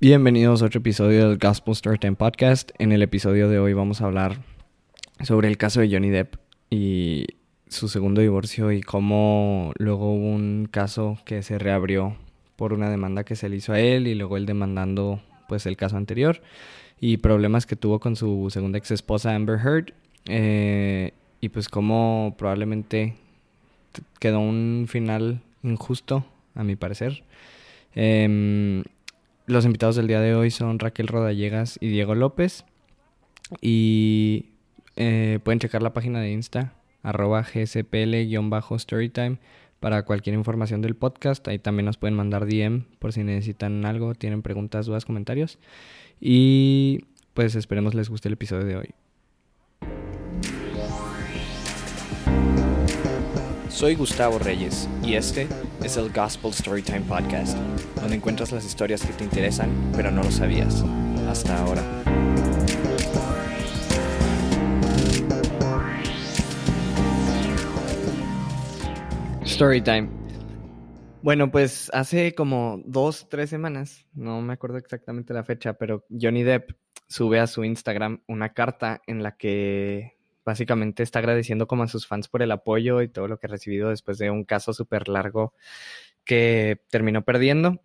Bienvenidos a otro episodio del Gospel Storytime Podcast. En el episodio de hoy vamos a hablar sobre el caso de Johnny Depp y su segundo divorcio y cómo luego hubo un caso que se reabrió por una demanda que se le hizo a él y luego él demandando pues el caso anterior y problemas que tuvo con su segunda ex esposa Amber Heard eh, y pues cómo probablemente quedó un final injusto a mi parecer. Em, los invitados del día de hoy son Raquel Rodallegas y Diego López. Y eh, pueden checar la página de Insta, arroba gspl-storytime para cualquier información del podcast. Ahí también nos pueden mandar DM por si necesitan algo, tienen preguntas, dudas, comentarios. Y pues esperemos les guste el episodio de hoy. Soy Gustavo Reyes y este es el Gospel Storytime Podcast, donde encuentras las historias que te interesan pero no lo sabías hasta ahora. Storytime. Bueno, pues hace como dos, tres semanas, no me acuerdo exactamente la fecha, pero Johnny Depp sube a su Instagram una carta en la que básicamente está agradeciendo como a sus fans por el apoyo y todo lo que ha recibido después de un caso súper largo que terminó perdiendo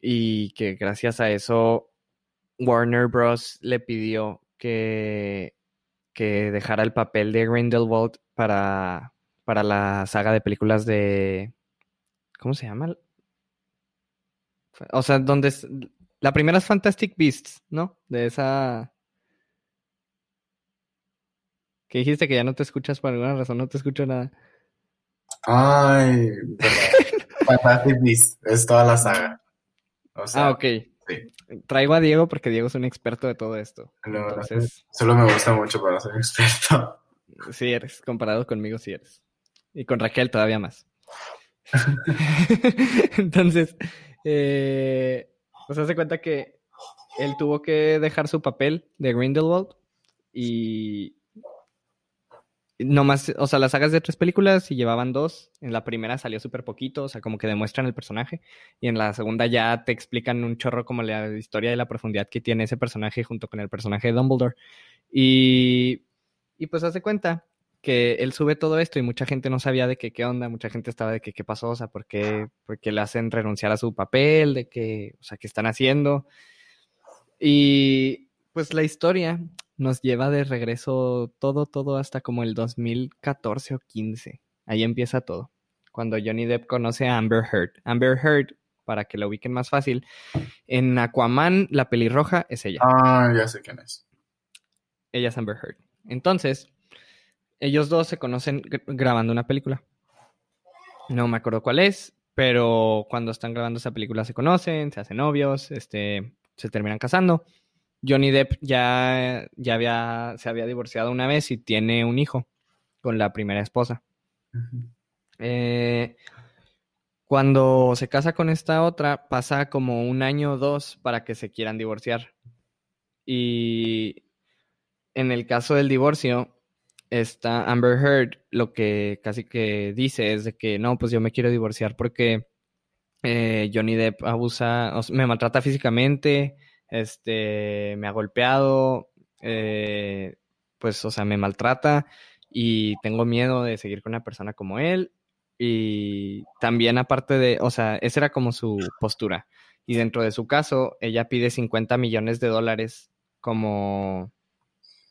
y que gracias a eso Warner Bros. le pidió que, que dejara el papel de Grindelwald para, para la saga de películas de... ¿Cómo se llama? O sea, donde... Es, la primera es Fantastic Beasts, ¿no? De esa que dijiste que ya no te escuchas por alguna razón, no te escucho nada. Ay, es toda la saga. ah, ok. Traigo a Diego porque Diego es un experto de todo esto. Entonces... Solo me gusta mucho para ser experto. Sí eres, comparado conmigo sí eres. Y con Raquel todavía más. Entonces, eh, pues hace cuenta que él tuvo que dejar su papel de Grindelwald y no más, o sea, las sagas de tres películas y llevaban dos. En la primera salió súper poquito, o sea, como que demuestran el personaje. Y en la segunda ya te explican un chorro como la historia y la profundidad que tiene ese personaje junto con el personaje de Dumbledore. Y, y pues hace cuenta que él sube todo esto y mucha gente no sabía de qué, qué onda, mucha gente estaba de que qué pasó, o sea, por qué, por qué le hacen renunciar a su papel, de qué, o sea, qué están haciendo. Y pues la historia nos lleva de regreso todo, todo hasta como el 2014 o 15. Ahí empieza todo. Cuando Johnny Depp conoce a Amber Heard. Amber Heard, para que lo ubiquen más fácil, en Aquaman, la pelirroja es ella. Ah, ya sé quién es. Ella es Amber Heard. Entonces, ellos dos se conocen grabando una película. No me acuerdo cuál es, pero cuando están grabando esa película se conocen, se hacen novios, este, se terminan casando. Johnny Depp ya, ya había, se había divorciado una vez y tiene un hijo con la primera esposa. Eh, cuando se casa con esta otra, pasa como un año o dos para que se quieran divorciar. Y en el caso del divorcio, está Amber Heard lo que casi que dice es de que no, pues yo me quiero divorciar porque eh, Johnny Depp abusa, me maltrata físicamente, este, me ha golpeado, eh, pues, o sea, me maltrata y tengo miedo de seguir con una persona como él. Y también aparte de, o sea, esa era como su postura. Y dentro de su caso, ella pide 50 millones de dólares como,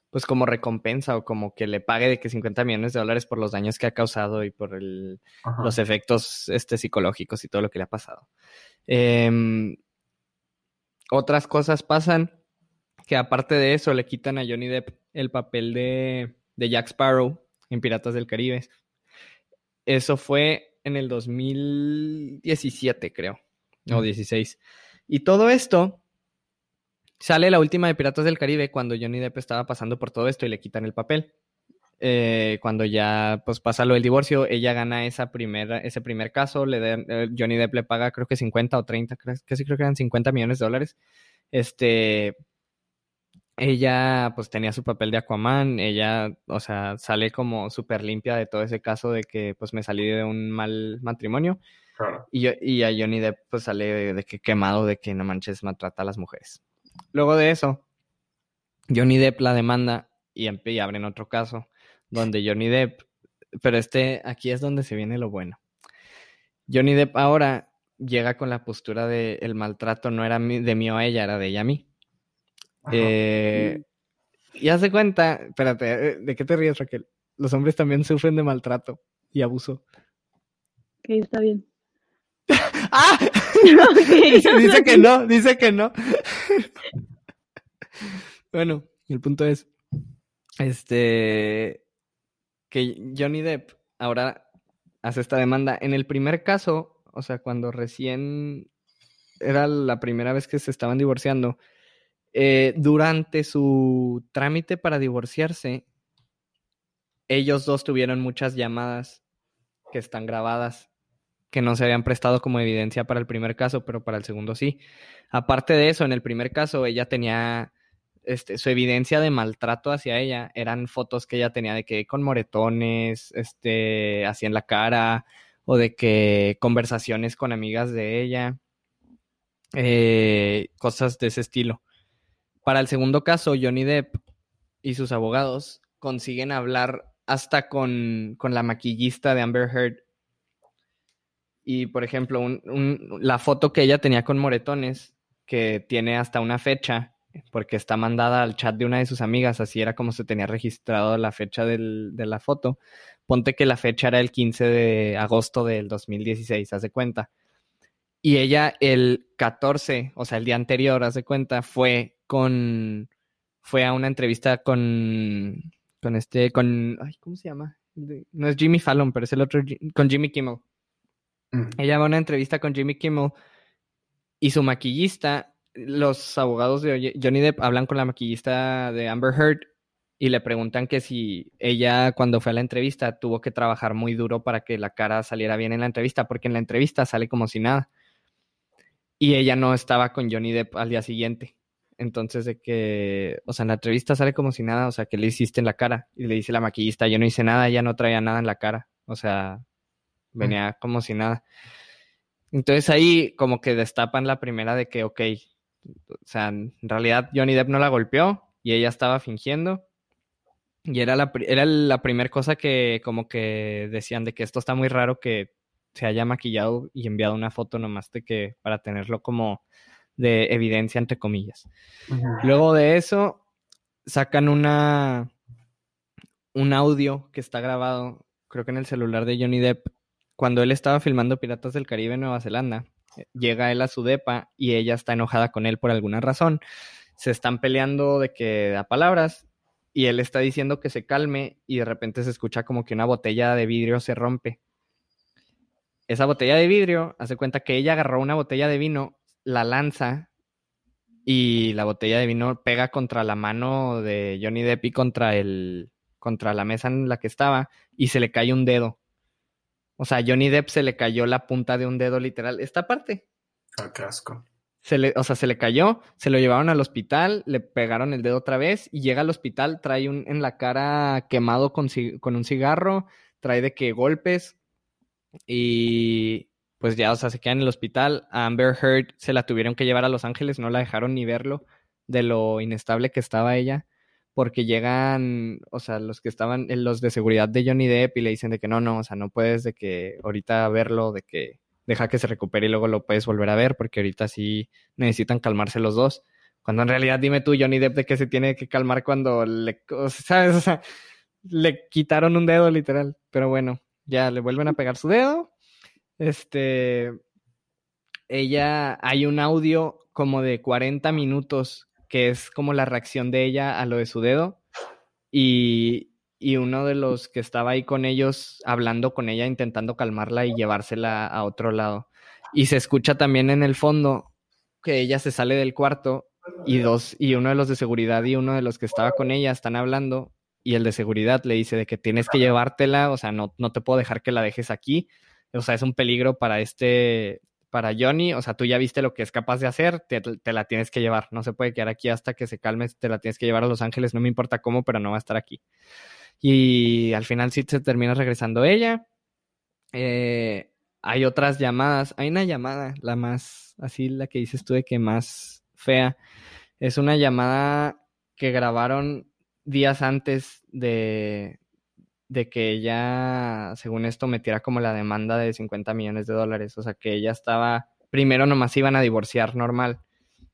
pues como recompensa o como que le pague de que 50 millones de dólares por los daños que ha causado y por el, los efectos este, psicológicos y todo lo que le ha pasado. Eh, otras cosas pasan que aparte de eso le quitan a Johnny Depp el papel de, Jack Sparrow en Piratas del Caribe. Eso fue en el 2017, creo, o 16. Y todo esto sale la última de Piratas del Caribe cuando Johnny Depp estaba pasando por todo esto y le quitan el papel. Eh, cuando ya pues pasa lo del divorcio, ella gana esa primera, ese primer caso, le eh, Johnny Depp le paga creo que 50 o 30, casi creo que eran 50 millones de dólares. Este, ella pues tenía su papel de Aquaman, ella, o sea, sale como súper limpia de todo ese caso de que pues me salí de un mal matrimonio. Claro. Y, yo- y a Johnny Depp pues sale de, de que quemado de que no manches maltrata a las mujeres. Luego de eso, Johnny Depp la demanda y, y abren otro caso donde Johnny Depp, pero este aquí es donde se viene lo bueno. Johnny Depp ahora llega con la postura de el maltrato no era mi- de mí o a ella, era de ella a mí. Eh, y hace cuenta, espérate, eh, ¿de qué te ríes, Raquel? Los hombres también sufren de maltrato y abuso. Ok, está bien. ¡Ah! Ok. dice, dice que no, dice que no. bueno, el punto es, este, que Johnny Depp ahora hace esta demanda. En el primer caso, o sea, cuando recién era la primera vez que se estaban divorciando, eh, durante su trámite para divorciarse, ellos dos tuvieron muchas llamadas que están grabadas que no se habían prestado como evidencia para el primer caso, pero para el segundo sí. Aparte de eso, en el primer caso ella tenía este, su evidencia de maltrato hacia ella, eran fotos que ella tenía de que con moretones, este, así en la cara, o de que conversaciones con amigas de ella, eh, cosas de ese estilo. Para el segundo caso, Johnny Depp y sus abogados consiguen hablar hasta con, con la maquillista de Amber Heard y, por ejemplo, la foto que ella tenía con moretones, que tiene hasta una fecha, porque está mandada al chat de una de sus amigas, así era como se tenía registrado la fecha del- de la foto. Ponte que la fecha era el 15 de agosto del 2016, haz de cuenta. Y ella el 14, o sea, el día anterior, haz de cuenta, fue con, fue a una entrevista con, con este, con, ay, ¿cómo se llama? No es Jimmy Fallon, pero es el otro, con Jimmy Kimmel. Mm. Ella va a una entrevista con Jimmy Kimmel y su maquillista, los abogados de Johnny Depp hablan con la maquillista de Amber Heard y le preguntan que si ella cuando fue a la entrevista tuvo que trabajar muy duro para que la cara saliera bien en la entrevista, porque en la entrevista sale como si nada. Y ella no estaba con Johnny Depp al día siguiente. Entonces, de que, o sea, en la entrevista sale como si nada, o sea, que le hiciste en la cara. Y le dice la maquillista, yo no hice nada, ella no traía nada en la cara. O sea, venía como si nada. Entonces ahí como que destapan la primera de que, ok, o sea, en realidad Johnny Depp no la golpeó y ella estaba fingiendo. Y era la, era la primera cosa que como que decían de que esto está muy raro que se haya maquillado y enviado una foto nomás de que para tenerlo como de evidencia entre comillas. Luego de eso, sacan una un audio que está grabado, creo que en el celular de Johnny Depp, cuando él estaba filmando Piratas del Caribe en Nueva Zelanda. Eh, Llega él a su depa y ella está enojada con él por alguna razón. Se están peleando de que a palabras y él está diciendo que se calme y de repente se escucha como que una botella de vidrio se rompe. Esa botella de vidrio, hace cuenta que ella agarró una botella de vino, la lanza y la botella de vino pega contra la mano de Johnny Depp y contra el contra la mesa en la que estaba y se le cae un dedo. O sea, a Johnny Depp se le cayó la punta de un dedo literal. Esta parte. Ah, qué asco. Se le, o sea, se le cayó, se lo llevaron al hospital, le pegaron el dedo otra vez y llega al hospital, trae un, en la cara quemado con, con un cigarro, trae de que golpes y pues ya, o sea, se queda en el hospital. A Amber Heard se la tuvieron que llevar a Los Ángeles, no la dejaron ni verlo de lo inestable que estaba ella, porque llegan, o sea, los que estaban, eh, los de seguridad de Johnny Depp y le dicen de que no, no, o sea, no puedes de que ahorita verlo, de que deja que se recupere y luego lo puedes volver a ver, porque ahorita sí necesitan calmarse los dos. Cuando en realidad dime tú, Johnny Depp, de que se tiene que calmar cuando le, ¿sabes? O sea, le quitaron un dedo literal. Pero bueno, ya le vuelven a pegar su dedo. Este, ella, hay un audio como de 40 minutos que es como la reacción de ella a lo de su dedo. Y, y uno de los que estaba ahí con ellos, hablando con ella, intentando calmarla y llevársela a otro lado. Y se escucha también en el fondo que ella se sale del cuarto y dos, y uno de los de seguridad y uno de los que estaba con ella están hablando y el de seguridad le dice de que tienes que llevártela, o sea, no, no te puedo dejar que la dejes aquí, o sea, es un peligro para este, para Johnny, o sea, tú ya viste lo que es capaz de hacer, te, la tienes que llevar, no se puede quedar aquí hasta que se calme, te la tienes que llevar a Los Ángeles, no me importa cómo, pero no va a estar aquí. Y al final sí se termina regresando ella. Eh, hay otras llamadas. Hay una llamada, la más, así la que dices tú de que más fea. Es una llamada que grabaron días antes de, de que ella, según esto, metiera como la demanda de 50 millones de dólares. O sea, que ella estaba, primero nomás iban a divorciar normal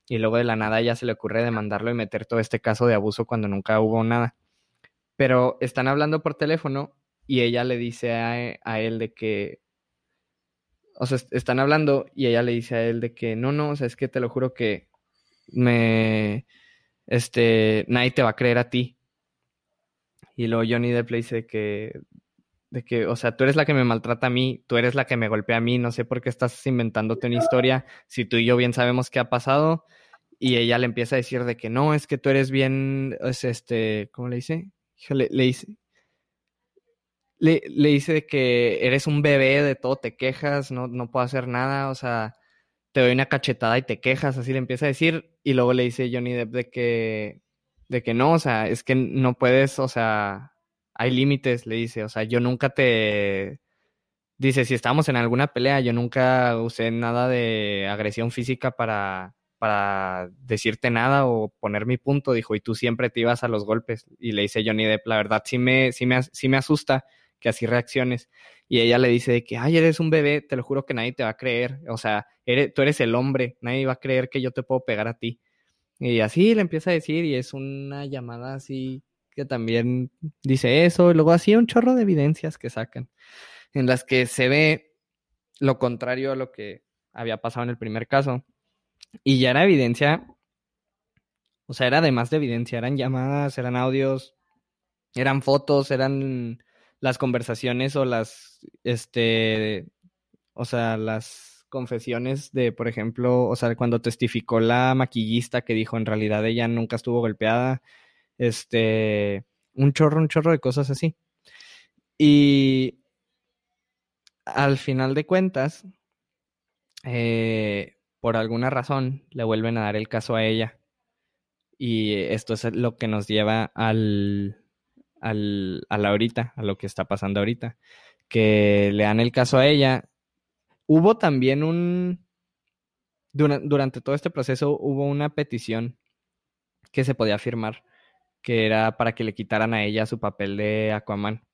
y luego de la nada ya se le ocurre demandarlo y meter todo este caso de abuso cuando nunca hubo nada. Pero están hablando por teléfono y ella le dice a, a él de que, o sea, están hablando y ella le dice a él de que, no, no, o sea, es que te lo juro que me, este, nadie te va a creer a ti. Y luego Johnny Depp le dice que, de que, o sea, tú eres la que me maltrata a mí, tú eres la que me golpea a mí, no sé por qué estás inventándote una historia, si tú y yo bien sabemos qué ha pasado. Y ella le empieza a decir de que no, es que tú eres bien, es este, ¿cómo le dice? Le, le dice, le, le, dice de que eres un bebé, de todo te quejas, no, no puedo hacer nada, o sea, te doy una cachetada y te quejas, así le empieza a decir, y luego le dice Johnny Depp de que, de que no, o sea, es que no puedes, o sea, hay límites, le dice, o sea, yo nunca te... Dice, si estamos en alguna pelea, yo nunca usé nada de agresión física para, para decirte nada o poner mi punto, dijo, y tú siempre te ibas a los golpes. Y le dice Johnny Depp, la verdad sí me, sí me, sí me asusta que así reacciones. Y ella le dice de que, ay, eres un bebé, te lo juro que nadie te va a creer. O sea, eres, tú eres el hombre, nadie va a creer que yo te puedo pegar a ti. Y así le empieza a decir, y es una llamada así que también dice eso, y luego así un chorro de evidencias que sacan, en las que se ve lo contrario a lo que había pasado en el primer caso. Y ya era evidencia, o sea, era además de evidencia, eran llamadas, eran audios, eran fotos, eran las conversaciones o las, este, o sea, las confesiones de, por ejemplo, o sea, cuando testificó la maquillista que dijo en realidad ella nunca estuvo golpeada, este, un chorro, un chorro de cosas así. Y al final de cuentas, eh, por alguna razón, le vuelven a dar el caso a ella. Y esto es lo que nos lleva al, al, a la ahorita, a lo que está pasando ahorita. Que le dan el caso a ella. Hubo también un... Durante todo este proceso hubo una petición que se podía firmar, que era para que le quitaran a ella su papel de Aquaman.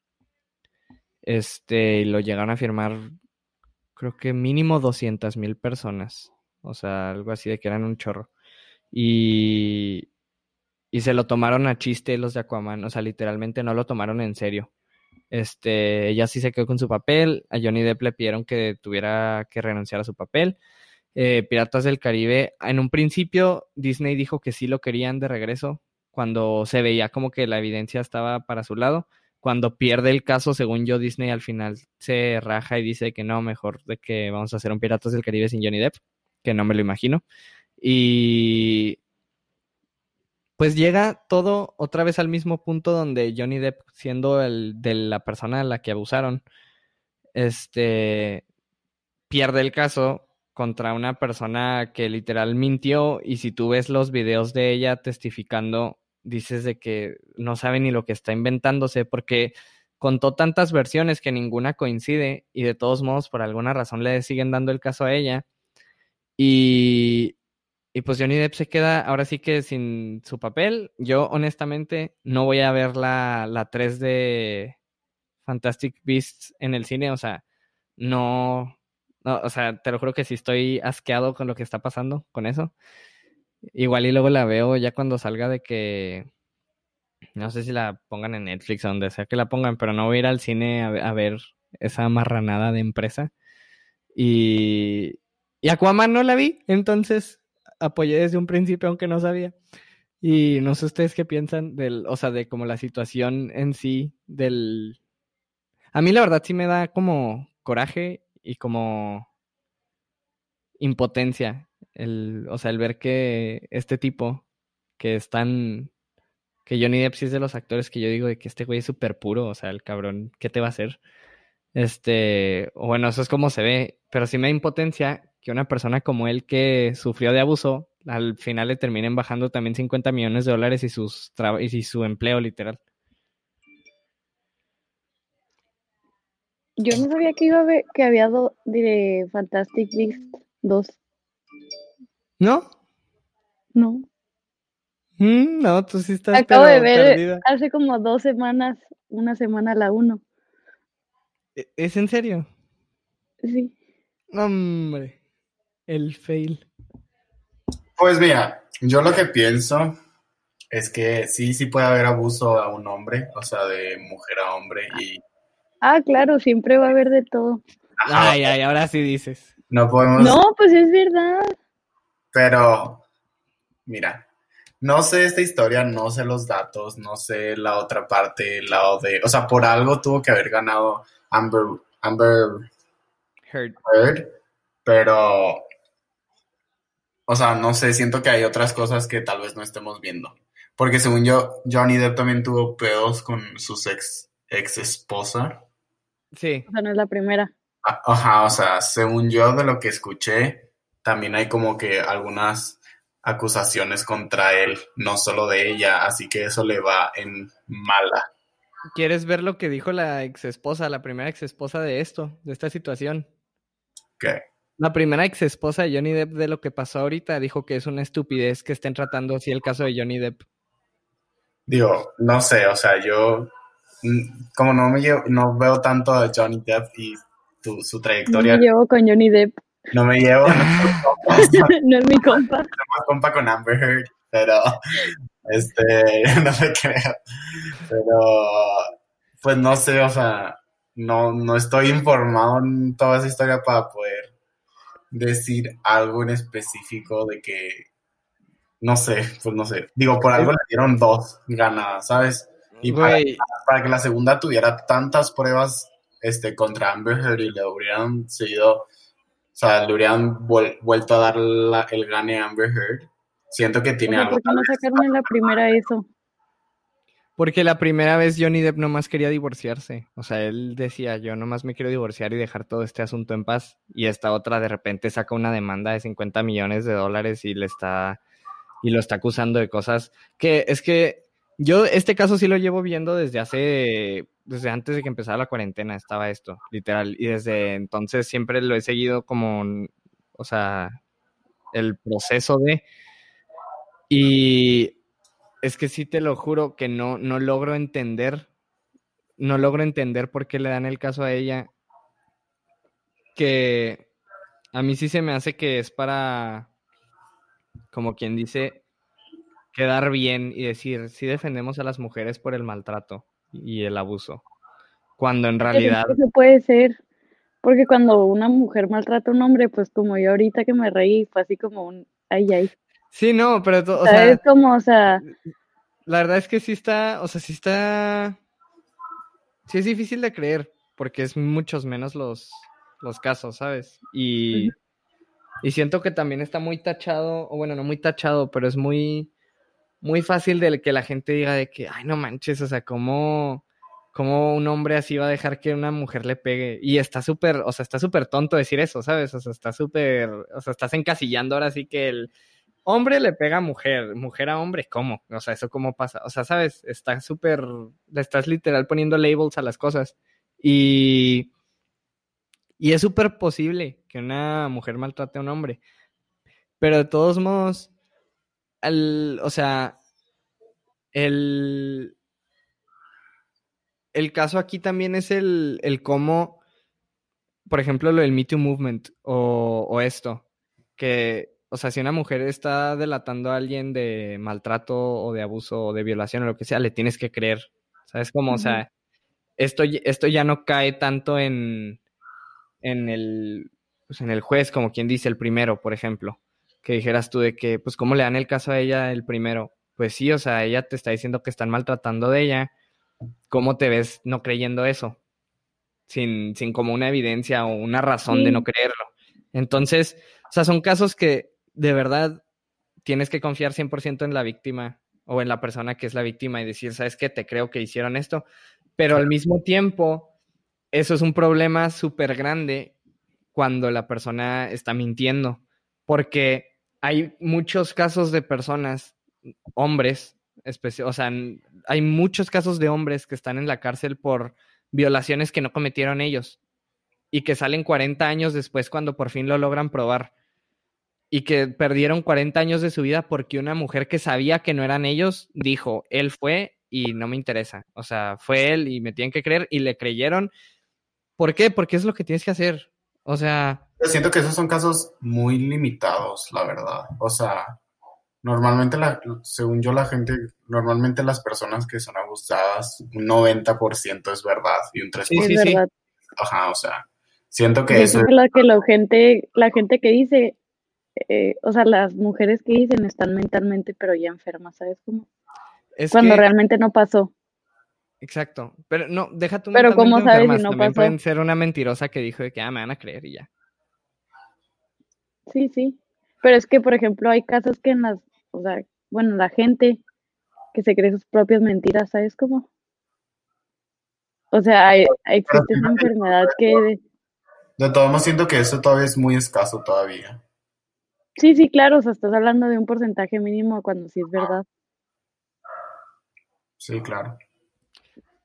Este, y lo llegaron a firmar, creo que mínimo 200 mil personas. O sea, algo así de que eran un chorro. Y, y se lo tomaron a chiste los de Aquaman, o sea, literalmente no lo tomaron en serio. Este, ella sí se quedó con su papel, a Johnny Depp le pidieron que tuviera que renunciar a su papel. Eh, Piratas del Caribe, en un principio Disney dijo que sí lo querían de regreso, cuando se veía como que la evidencia estaba para su lado. Cuando pierde el caso, según yo, Disney al final se raja y dice que no, mejor de que vamos a hacer un Piratas del Caribe sin Johnny Depp, que no me lo imagino. Y pues llega todo otra vez al mismo punto donde Johnny Depp, siendo el de la persona a la que abusaron, este pierde el caso contra una persona que literal mintió y si tú ves los videos de ella testificando, dices de que no sabe ni lo que está inventándose porque contó tantas versiones que ninguna coincide y de todos modos por alguna razón le siguen dando el caso a ella. Y y pues Johnny Depp se queda ahora sí que sin su papel. Yo honestamente no voy a ver la, la 3 de Fantastic Beasts en el cine. O sea, no, no, o sea, te lo juro que sí estoy asqueado con lo que está pasando con eso. Igual y luego la veo ya cuando salga de que, no sé si la pongan en Netflix o donde sea que la pongan, pero no voy a ir al cine a, a ver esa marranada de empresa. Y, y Aquaman no la vi, entonces apoyé desde un principio, aunque no sabía. Y no sé ustedes qué piensan del, o sea, de como la situación en sí del... A mí la verdad sí me da como coraje y como impotencia, el, o sea, el ver que este tipo, que es tan... Que Johnny Depp sí es de los actores que yo digo de que este güey es súper puro, o sea, el cabrón, ¿qué te va a hacer? Este, bueno, eso es como se ve, pero sí me da impotencia que una persona como él que sufrió de abuso, al final le terminen bajando también 50 millones de dólares y, sus y su empleo literal. Yo no sabía que iba a haber, que había do- de Fantastic Beasts 2. ¿No? No. Mm, no, tú sí estás Acabo de ver perdida. hace como dos semanas, una semana la 1. ¿E- ¿Es en serio? Sí. Hombre, el fail. Pues mira, yo lo que pienso es que sí, sí puede haber abuso a un hombre, o sea, de mujer a hombre y Ah, claro, siempre va a haber de todo. Ajá, Ay, ay, ahora sí dices. no podemos, No, pues es verdad. pero mira, no sé esta historia, no sé los datos, no sé la otra parte, el lado de, o sea, por algo tuvo que haber ganado Amber, Amber Heard. Heard, pero, o sea, no sé, siento que hay otras cosas que tal vez no estemos viendo. Porque según yo, Johnny Depp también tuvo pedos con sus ex, ex esposa. Sí. O sea, no es la primera. Ah, Ajá, o sea, según yo de lo que escuché, también hay como que algunas acusaciones contra él, no solo de ella, así que eso le va en mala. ¿Quieres ver lo que dijo la ex esposa, la primera ex esposa de esto, de esta situación? ¿Qué? La primera ex esposa de Johnny Depp de lo que pasó ahorita dijo que es una estupidez que estén tratando así el caso de Johnny Depp. Digo, no sé, o sea, yo mm, como no me llevo, no veo tanto a Johnny Depp y tu- su No trayectoria, me llevo con Johnny Depp. no me llevo, no, soy no es mi compa. más compa con Amber Heard, pero este, no me creo. Pero, pues no sé, o sea, no, no estoy informado en toda esa historia para poder decir algo en específico de que, no sé, pues no sé. Digo, por algo le dieron dos ganadas, ¿sabes? Y para, para que la segunda tuviera tantas pruebas este, contra Amber Heard y le hubieran seguido, o sea, le hubieran vuel- vuelto a dar la- el gane a Amber Heard, siento que tiene algo. ¿por qué no sacaron en la primera eso? Porque la primera vez Johnny Depp nomás quería divorciarse. O sea, él decía, yo nomás me quiero divorciar y dejar todo este asunto en paz. Y esta otra de repente saca una demanda de 50 millones de dólares y le está y lo está acusando de cosas que es que yo este caso sí lo llevo viendo desde hace desde antes de que empezara la cuarentena estaba esto, literal, y desde entonces siempre lo he seguido como o sea, el proceso de y es que sí te lo juro que no, no logro entender, no logro entender por qué le dan el caso a ella, que a mí sí se me hace que es para, como quien dice, quedar bien y decir, sí defendemos a las mujeres por el maltrato y el abuso, cuando en realidad... Eso puede ser. Porque cuando una mujer maltrata a un hombre, pues como yo ahorita que me reí, fue así como un ay, ay. Sí, no, pero, o O sea, sea, es como, o sea, La verdad es que sí está, o sea, sí está, sí es difícil de creer, porque es muchos menos los, los casos, ¿sabes? Y, y siento que también está muy tachado, o bueno, no muy tachado, pero es muy, muy fácil de que la gente diga de que, ay, no manches, o sea, ¿cómo, cómo un hombre así va a dejar que una mujer le pegue? Y está súper, o sea, está súper tonto decir eso, ¿sabes? O sea, está súper, o sea, estás encasillando ahora sí que el hombre le pega a mujer, mujer a hombre, ¿cómo? O sea, eso cómo pasa. O sea, sabes, está súper, estás literal poniendo labels a las cosas. Y, y es súper posible que una mujer maltrate a un hombre. Pero de todos modos, al- o sea, el, el caso aquí también es el, el cómo, por ejemplo, lo del Me Too Movement o, o esto, que, o sea, si una mujer está delatando a alguien de maltrato o de abuso o de violación o lo que sea, le tienes que creer, ¿sabes? Como, o sea, esto, esto ya no cae tanto en, en el, pues en el juez, como quien dice, el primero, por ejemplo, que dijeras tú de que, pues, ¿cómo le dan el caso a ella el primero? Pues sí, o sea, ella te está diciendo que están maltratando de ella, ¿cómo te ves no creyendo eso? Sin, sin como una evidencia o una razón de no creerlo. Entonces, o sea, son casos que de verdad tienes que confiar 100% en la víctima o en la persona que es la víctima y decir, ¿sabes qué? Te creo que hicieron esto. Pero al mismo tiempo, eso es un problema súper grande cuando la persona está mintiendo. Porque hay muchos casos de personas, hombres, o sea, hay muchos casos de hombres que están en la cárcel por violaciones que no cometieron ellos. y que salen 40 años después cuando por fin lo logran probar. Y que perdieron 40 años de su vida porque una mujer que sabía que no eran ellos dijo, él fue y no me interesa. O sea, fue él y me tienen que creer y le creyeron. ¿Por qué? Porque es lo que tienes que hacer. O sea... Yo siento que esos son casos muy limitados, la verdad. O sea, normalmente, la, según yo, la gente, normalmente las personas que son abusadas, un 90% es verdad y un 3% Sí, es verdad. Ajá, o sea, siento que Yo eso creo la, que la gente, la gente que dice, eh, o sea, las mujeres que dicen están mentalmente pero ya enfermas, ¿sabes cómo? Es Cuando que- realmente no pasó. Exacto. Pero no, deja tú Pero ¿cómo mentalmente sabes si no También pasó? pueden ser una mentirosa que dijo de que ah, me van a creer y ya. Sí, sí. Pero es que, por ejemplo, hay casos que en las, o sea, bueno, la gente que se cree sus propias mentiras, ¿sabes cómo? O sea, hay, existe que- enfermedad que, De todos modos, siento que eso todavía es muy escaso todavía. Sí, sí, claro, o sea, estás hablando de un porcentaje mínimo cuando sí es verdad. Sí, claro.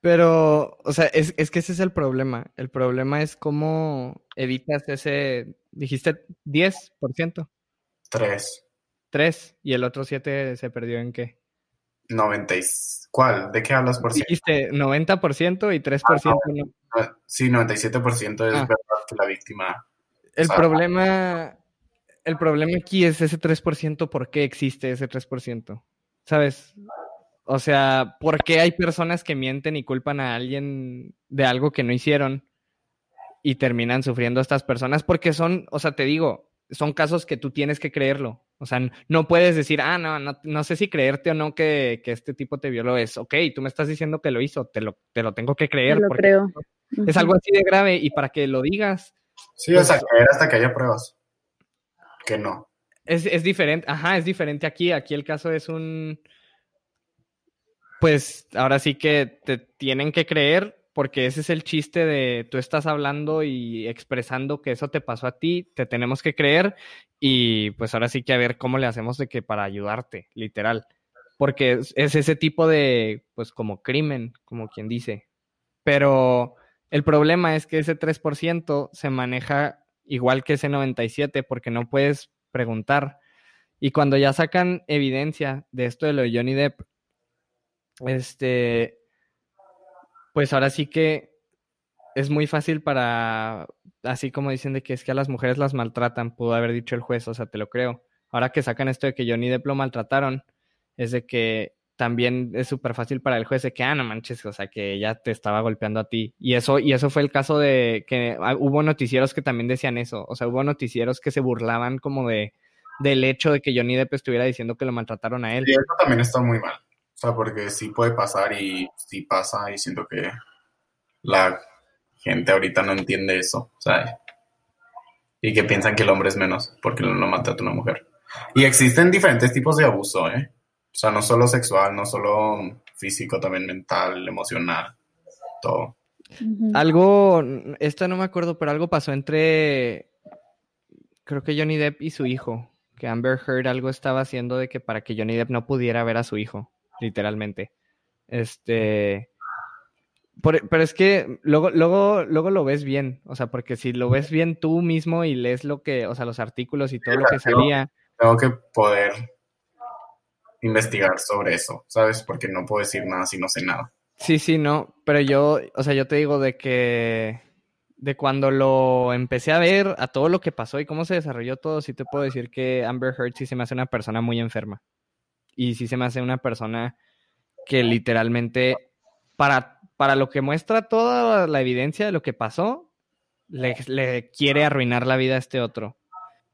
Pero, o sea, es, es que ese es el problema. El problema es cómo evitas ese, dijiste 10%, Tres. 3, y el otro 7 se perdió en qué? 90. y- ¿Cuál? ¿De qué hablas por ciento? Dijiste 90% y 3% no. Ah, Sí, 97% es Ah. verdad que la víctima. El sea, problema, el problema aquí es ese 3%, ¿por qué existe ese 3%? ¿Sabes? O sea, ¿por qué hay personas que mienten y culpan a alguien de algo que no hicieron y terminan sufriendo estas personas? Porque son, o sea, te digo, son casos que tú tienes que creerlo. O sea, no puedes decir, ah, no, no, no sé si creerte o no que, que este tipo te violó. Es, ok, tú me estás diciendo que lo hizo, te lo, te lo tengo que Te creer. lo porque creo. Es algo así de grave y para que lo digas, Sí, o sea, Pues- creer hasta que haya pruebas. No. Es, es diferente, ajá, es diferente aquí. Aquí el caso es un. Pues ahora sí que te tienen que creer, porque ese es el chiste de tú estás hablando y expresando que eso te pasó a ti, te tenemos que creer, y pues ahora sí que a ver cómo le hacemos de que para ayudarte, literal. Porque es, es ese tipo de, pues como crimen, como quien dice. Pero el problema es que ese 3% se maneja igual que ese 97% porque no puedes preguntar. Y cuando ya sacan evidencia de esto de lo de Johnny Depp, este, pues ahora sí que es muy fácil para, así como dicen de que es que a las mujeres las maltratan, pudo haber dicho el juez, o sea, te lo creo. Ahora que sacan esto de que Johnny Depp lo maltrataron, es de que también es súper fácil para el juez de que, ah, no manches, o sea, que ella te estaba golpeando a ti. Y eso, y eso fue el caso de que ah, hubo noticieros que también decían eso. O sea, hubo noticieros que se burlaban como de del hecho de que Johnny Depp estuviera diciendo que lo maltrataron a él. Y eso también está muy mal. O sea, porque sí puede pasar y sí pasa y siento que la gente ahorita no entiende eso, ¿sabes? Y que piensan que el hombre es menos porque lo maltrata una mujer. Y existen diferentes tipos de abuso, ¿eh? O sea, no solo sexual, no solo físico, también mental, emocional, todo. Algo, esto no me acuerdo, pero algo pasó entre, creo que Johnny Depp y su hijo, que Amber Heard algo estaba haciendo de que para que Johnny Depp no pudiera ver a su hijo, literalmente. Este, por- pero es que luego, luego, luego lo ves bien, o sea, porque si lo ves bien tú mismo y lees lo que, o sea, los artículos y todo lo que salía, Tengo que poder investigar sobre eso, ¿sabes? Porque no puedo decir nada si no sé nada. Sí, sí, no, pero yo, o sea, yo te digo de que de cuando lo empecé a ver, a todo lo que pasó y cómo se desarrolló todo, sí te puedo decir que Amber Heard sí se me hace una persona muy enferma. Y sí se me hace una persona que literalmente, para, para lo que muestra toda la evidencia de lo que pasó, le, le quiere arruinar la vida a este otro.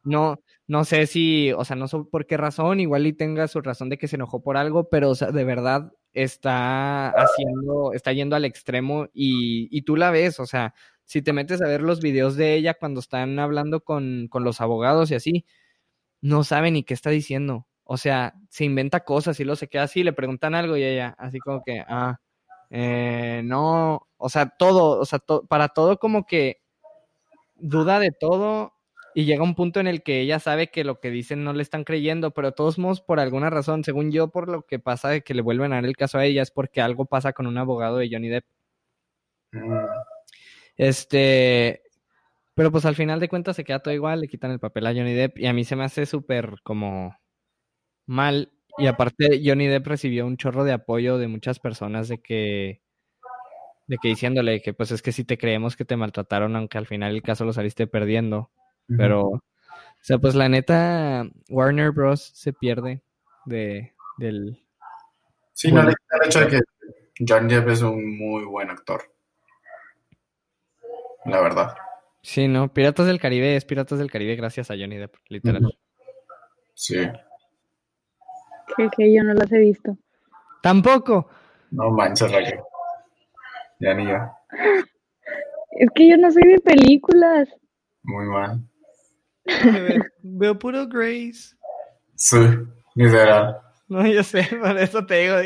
No, no sé si, o sea, no sé por qué razón, igual y tenga su razón de que se enojó por algo, pero, o sea, de verdad está haciendo, está yendo al extremo y, y tú la ves, o sea, si te metes a ver los videos de ella cuando están hablando con, con los abogados y así, no sabe ni qué está diciendo. O sea, se inventa cosas y luego se queda así, le preguntan algo y ella, así como que, ah, eh, no, o sea, todo, o sea, para todo como que duda de todo y llega un punto en el que ella sabe que lo que dicen no le están creyendo, pero de todos modos, por alguna razón, según yo, por lo que pasa de que le vuelven a dar el caso a ella, es porque algo pasa con un abogado de Johnny Depp. Mm, Este, Pero pues al final de cuentas se queda todo igual, le quitan el papel a Johnny Depp y a mí se me hace súper como mal. Y aparte Johnny Depp recibió un chorro de apoyo de muchas personas de que de que diciéndole que pues es que si te creemos que te maltrataron, aunque al final el caso lo saliste perdiendo. Pero, o sea, pues la neta, Warner Bros. se pierde de, del... Sí, no le quita el hecho de que Johnny Depp es un muy buen actor. La verdad. Sí, no, Piratas del Caribe es Piratas del Caribe gracias a Johnny Depp, literal. Sí. Que, que yo no las he visto. Tampoco. No manches, Raquel. Ya ni yo. Es que yo no soy de películas. Muy mal. Veo, puro Grace. Sí, literal. No, yo sé, por eso te digo.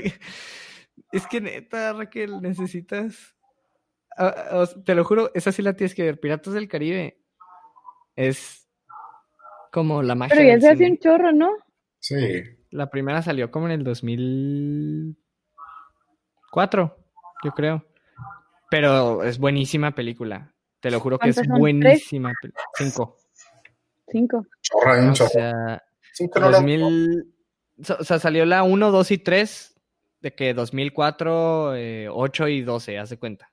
Es que neta, Raquel, necesitas. Ah, ah, te lo juro, esa sí la tienes que ver. Piratas del Caribe es como la magia. Pero ya se hace un chorro, ¿no? Sí. La primera salió como en el 2004, yo creo. Pero es buenísima película. Te lo juro que es buenísima. Cinco. Cinco. Chorra, un O sea, que no la- 2000, so- o sea, salió la 1, 2 y 3 de que 2004, eh, 8 y 12, haz de cuenta.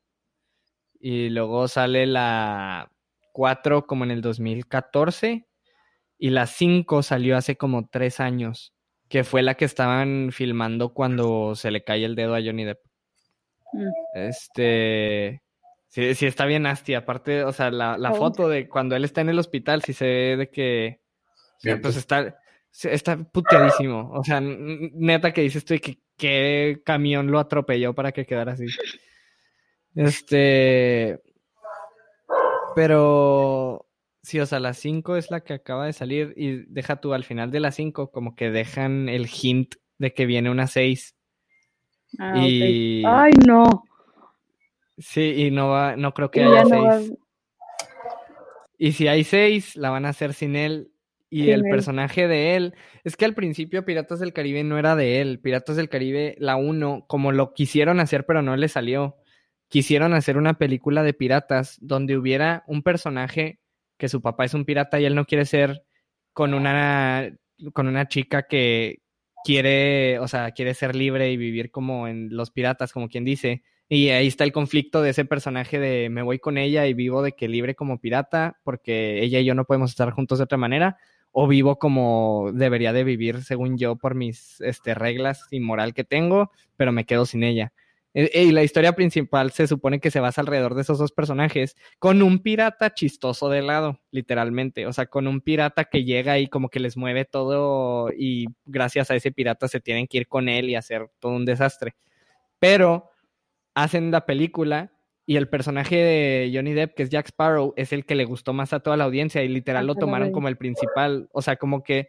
Y luego sale la 4 como en el 2014 y la 5 salió hace como 3 años, que fue la que estaban filmando cuando se le cae el dedo a Johnny Depp. Mm. Este. Sí, sí, está bien nasty. Aparte, o sea, la, la Oh. foto de cuando él está en el hospital, sí se ve de que. Bien, pues está. Está puteadísimo. O sea, neta que dices tú que qué camión lo atropelló para que quedara así. Este. Pero. Sí, o sea, la 5 es la que acaba de salir. Y deja tú al final de la 5, como que dejan el hint de que viene una 6. Ah. Ay, no. Sí, y no va, no creo que Y haya va- seis. Y si hay seis, la van a hacer sin él. Y Sin el él. personaje de él, es que al principio Piratas del Caribe no era de él. Piratas del Caribe, la 1, como lo quisieron hacer, pero no le salió. Quisieron hacer una película de piratas donde hubiera un personaje que su papá es un pirata y él no quiere ser con una, con una chica que quiere, o sea, quiere ser libre y vivir como en los piratas, como quien dice. Y ahí está el conflicto de ese personaje de me voy con ella y vivo de que libre como pirata porque ella y yo no podemos estar juntos de otra manera o vivo como debería de vivir según yo por mis este, reglas y moral que tengo, pero me quedo sin ella. E- Y la historia principal se supone que se basa alrededor de esos dos personajes, con un pirata chistoso de lado, literalmente. O sea, con un pirata que llega y como que les mueve todo y gracias a ese pirata se tienen que ir con él y hacer todo un desastre. Pero hacen la película y el personaje de Johnny Depp, que es Jack Sparrow, es el que le gustó más a toda la audiencia y literal lo tomaron como el principal. O sea, como que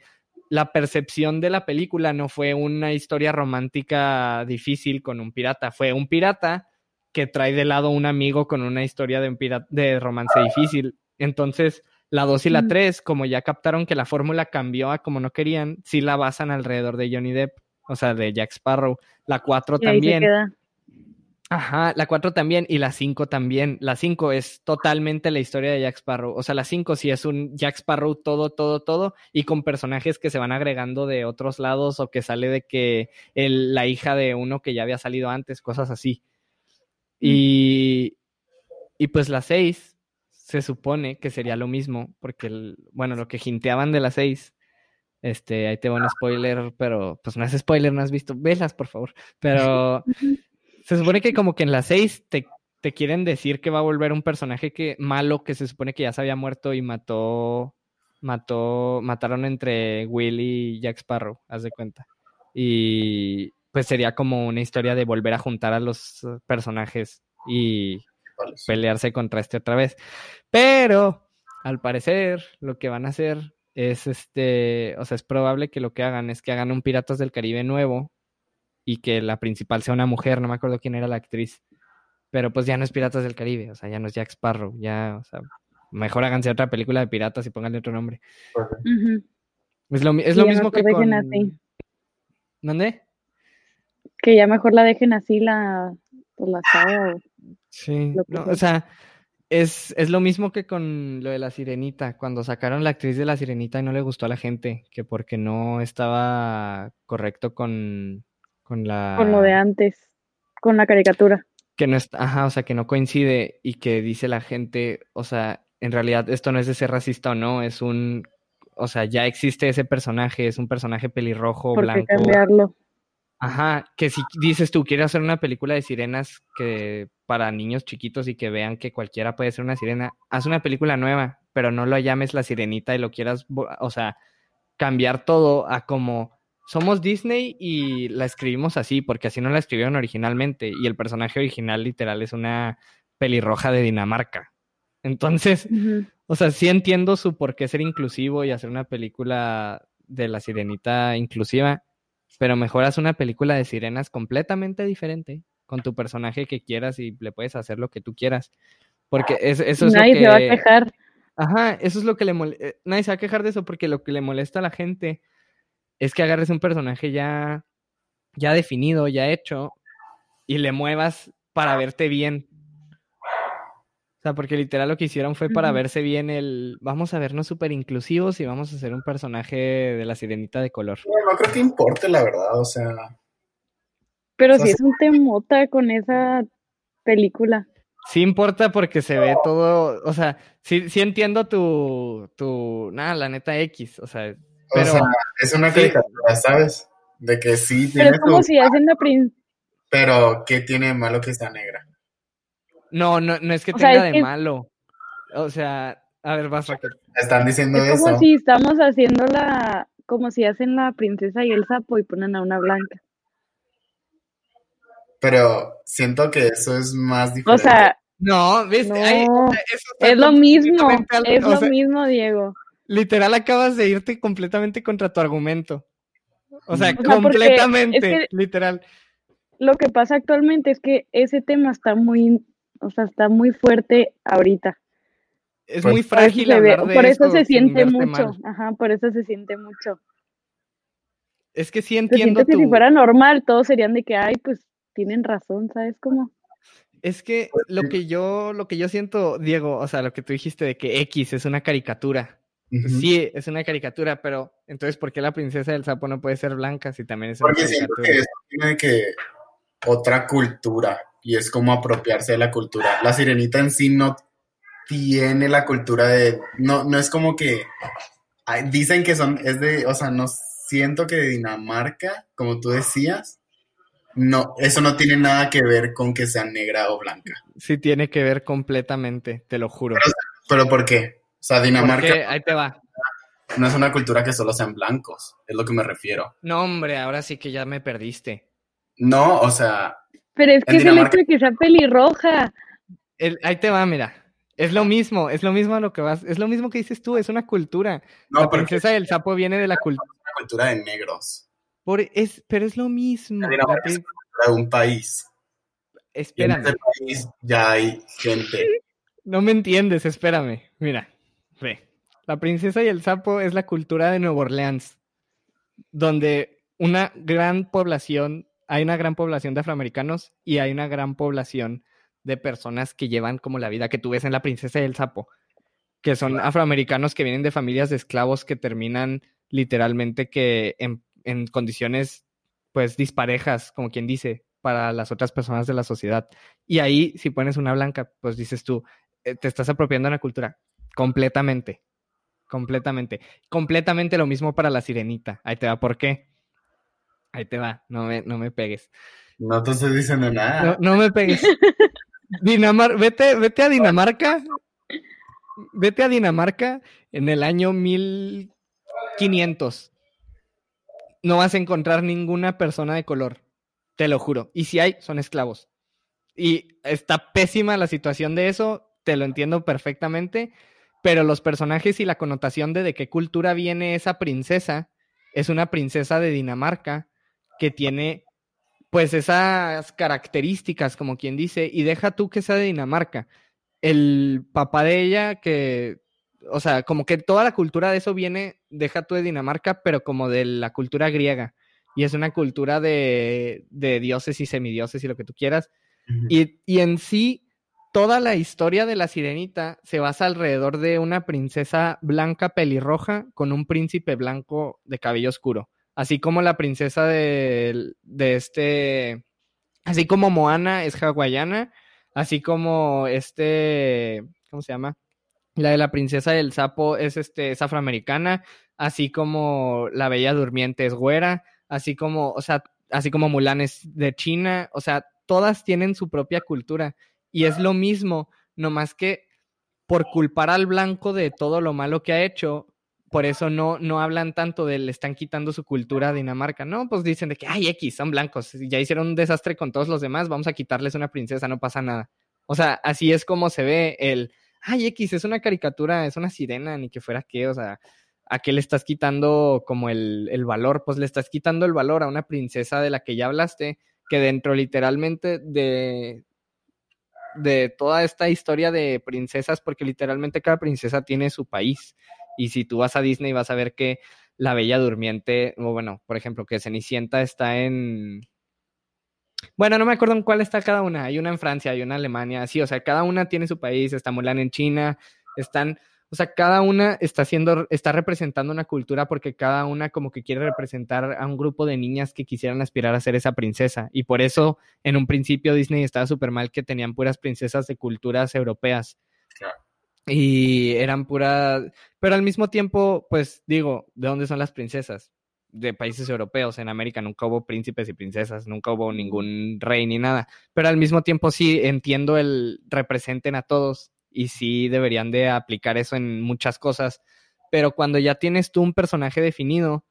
la percepción de la película no fue una historia romántica difícil con un pirata, fue un pirata que trae de lado un amigo con una historia de, un pira- de romance difícil. Entonces, la 2 y la Mm. 3, como ya captaron que la fórmula cambió a como no querían, sí la basan alrededor de Johnny Depp, o sea, de Jack Sparrow. La 4 Y ahí se también. queda. Ajá, la 4 también y la 5 también. La 5 es totalmente la historia de Jack Sparrow. O sea, la 5 sí es un Jack Sparrow todo, todo, todo y con personajes que se van agregando de otros lados o que sale de que el- la hija de uno que ya había salido antes, cosas así. Y, y pues la 6 se supone que sería lo mismo porque, el- bueno, lo que jinteaban de la 6, este, ahí te va un spoiler, pero pues no es spoiler, no has visto, velas por favor, pero... Se supone que como que en las seis te, te quieren decir que va a volver un personaje que malo que se supone que ya se había muerto y mató, mató, mataron entre Will y Jack Sparrow, haz de cuenta. Y pues sería como una historia de volver a juntar a los eh, personajes y pelearse contra este otra vez. Pero, al parecer, lo que van a hacer es este, o sea, es probable que lo que hagan es que hagan un Piratas del Caribe nuevo y que la principal sea una mujer, no me acuerdo quién era la actriz. Pero pues ya no es Piratas del Caribe, o sea, ya no es Jack Sparrow, ya, o sea, mejor háganse otra película de piratas y pónganle otro nombre. Es lo, es lo mismo que con... así. ¿Dónde? Que ya mejor la dejen así la, pues la saga Sí, no, o sea, Es, es lo mismo que con lo de la sirenita. Cuando sacaron la actriz de la sirenita y no le gustó a la gente, que porque no estaba correcto con, con la. Con lo de antes, con la caricatura. Que no está, ajá, o sea, que no coincide y que dice la gente, o sea, en realidad esto no es de ser racista o no, es un, o sea, ya existe ese personaje, es un personaje pelirrojo, ¿Por qué blanco. cambiarlo? Ajá, que si dices tú, quieres hacer una película de sirenas que para niños chiquitos y que vean que cualquiera puede ser una sirena, haz una película nueva, pero no lo llames la sirenita y lo quieras, o sea, cambiar todo a como somos Disney y la escribimos así, porque así no la escribieron originalmente y el personaje original literal es una pelirroja de Dinamarca. Entonces, o sea, sí entiendo su por qué ser inclusivo y hacer una película de la sirenita inclusiva, pero mejor haz una película de sirenas completamente diferente, con tu personaje que quieras y le puedes hacer lo que tú quieras. Porque es- eso es Nadie lo se va a que... quejar. Ajá, eso es lo que le molesta. Nadie se va a quejar de eso porque lo que le molesta a la gente es que agarres un personaje ya, ya definido, ya hecho, y le muevas para verte bien. O sea, porque literal lo que hicieron fue para verse bien el vamos a vernos súper inclusivos y vamos a hacer un personaje de la sirenita de color. No, no creo que importe, la verdad, o sea, Pero O sea, sí sí- es un temota con esa película. Sí importa porque se ve todo, o sea, sí, sí entiendo tu, tu, nada, la neta X, o sea, o Pero- sea, es una sí. caricatura, ¿sabes? De que sí Pero tiene es como su- si hacen la prin... pero ¿qué tiene de malo que está negra? no, no, no es que O sea, tenga es de que- malo. O sea, a ver, vas Raquel. Están diciendo Es como eso. si estamos haciendo la... Como si hacen la princesa y el sapo y ponen a una blanca. Pero siento que eso es más O diferente. sea, No, ¿viste? No, Ay, o sea, eso está es lo mismo. Es o lo sea, mismo, Diego. Literal acabas de irte completamente contra tu argumento. O sea, O sea, porque completamente, es que- literal. Lo que pasa actualmente es que ese tema está muy... O sea, está muy fuerte ahorita. Es Pues- muy Por eso frágil se, ve- hablar de por eso se siente mucho. mal. Ajá, por eso se siente mucho. Es que sí Se entiendo que si fuera normal, todos serían de que, ay, pues tienen razón, ¿sabes cómo? Es que lo que yo, lo que yo siento, Diego, o sea, lo que tú dijiste de que X es una caricatura. Sí, es una caricatura, pero entonces, ¿por qué la princesa del sapo no puede ser blanca si también es una Porque siento caricatura? que eso tiene que otra cultura y es como apropiarse de la cultura. La sirenita en sí no tiene la cultura de no no es como que dicen que son es de, o sea, no siento que de Dinamarca, como tú decías, no eso no tiene nada que ver con que sea negra o blanca. Sí tiene que ver completamente, te lo juro. Pero ¿por qué? O sea, Dinamarca Porque ahí te va. no es una cultura que solo sean blancos, es lo que me refiero. No, hombre, ahora sí que ya me perdiste. No, o sea, Pero es que es el hecho de que sea pelirroja. El- ahí te va, mira. Es lo mismo, es lo mismo a lo que vas, es lo mismo que dices tú, es una cultura. no, la porque princesa del sapo viene de la cultura. es una cultura de negros, es, pero es lo mismo. La Dinamarca es de un país. Y en Espérame, ese país ya hay gente. no me entiendes, espérame. Mira. La princesa y el sapo es la cultura de Nueva Orleans, donde una gran población, hay una gran población de afroamericanos y hay una gran población de personas que llevan como la vida que tú ves en La princesa y el sapo, que son afroamericanos que vienen de familias de esclavos que terminan literalmente que en, en condiciones pues disparejas, como quien dice, para las otras personas de la sociedad. Y ahí, si pones una blanca, pues dices tú, eh, te estás apropiando la cultura. Completamente. Completamente. Completamente lo mismo para la sirenita. Ahí te va, ¿por qué? Ahí te va, no me, no me pegues. No te estoy diciendo nada. No, no me pegues. Dinamar vete, vete a Dinamarca. Vete a Dinamarca en el año 1500. No vas a encontrar ninguna persona de color. Te lo juro. Y si hay, son esclavos. Y está pésima la situación de eso. Te lo entiendo perfectamente. Pero los personajes y la connotación de de qué cultura viene esa princesa es una princesa de Dinamarca que tiene pues esas características, como quien dice, y deja tú que sea de Dinamarca. El papá de ella, que, o sea, como que toda la cultura de eso viene, deja tú de Dinamarca, pero como de la cultura griega. Y es una cultura de, de dioses y semidioses y lo que tú quieras. Y, y en sí, toda la historia de la sirenita se basa alrededor de una princesa blanca pelirroja con un príncipe blanco de cabello oscuro. Así como la princesa de, de este. Así como Moana es hawaiana. Así como este. ¿Cómo se llama? La de la princesa del sapo es este, es afroamericana. Así como la bella durmiente es güera. Así como, o sea, así como Mulan es de China. O sea, todas tienen su propia cultura. Y es lo mismo, nomás que por culpar al blanco de todo lo malo que ha hecho, por eso no, no hablan tanto de le están quitando su cultura a Dinamarca. No, pues dicen de que, ay, X, son blancos, ya hicieron un desastre con todos los demás, vamos a quitarles una princesa, no pasa nada. O sea, así es como se ve el, ay, X, es una caricatura, es una sirena, ni que fuera qué, o sea, ¿a qué le estás quitando como el, el valor? Pues le estás quitando el valor a una princesa de la que ya hablaste, que dentro literalmente de, de toda esta historia de princesas, porque literalmente cada princesa tiene su país. Y si tú vas a Disney vas a ver que la Bella Durmiente, o bueno, por ejemplo, que Cenicienta está en... Bueno, no me acuerdo en cuál está cada una. Hay una en Francia, hay una en Alemania, sí, o sea, cada una tiene su país, está Mulan en China, están o sea, cada una está haciendo, está representando una cultura porque cada una como que quiere representar a un grupo de niñas que quisieran aspirar a ser esa princesa. Y por eso en un principio Disney estaba súper mal que tenían puras princesas de culturas europeas. Y eran puras, pero al mismo tiempo, pues digo, ¿de dónde son las princesas? De países europeos. En América nunca hubo príncipes y princesas, nunca hubo ningún rey ni nada. Pero al mismo tiempo sí entiendo el representen a todos y sí deberían de aplicar eso en muchas cosas, pero cuando ya tienes tú un personaje definido,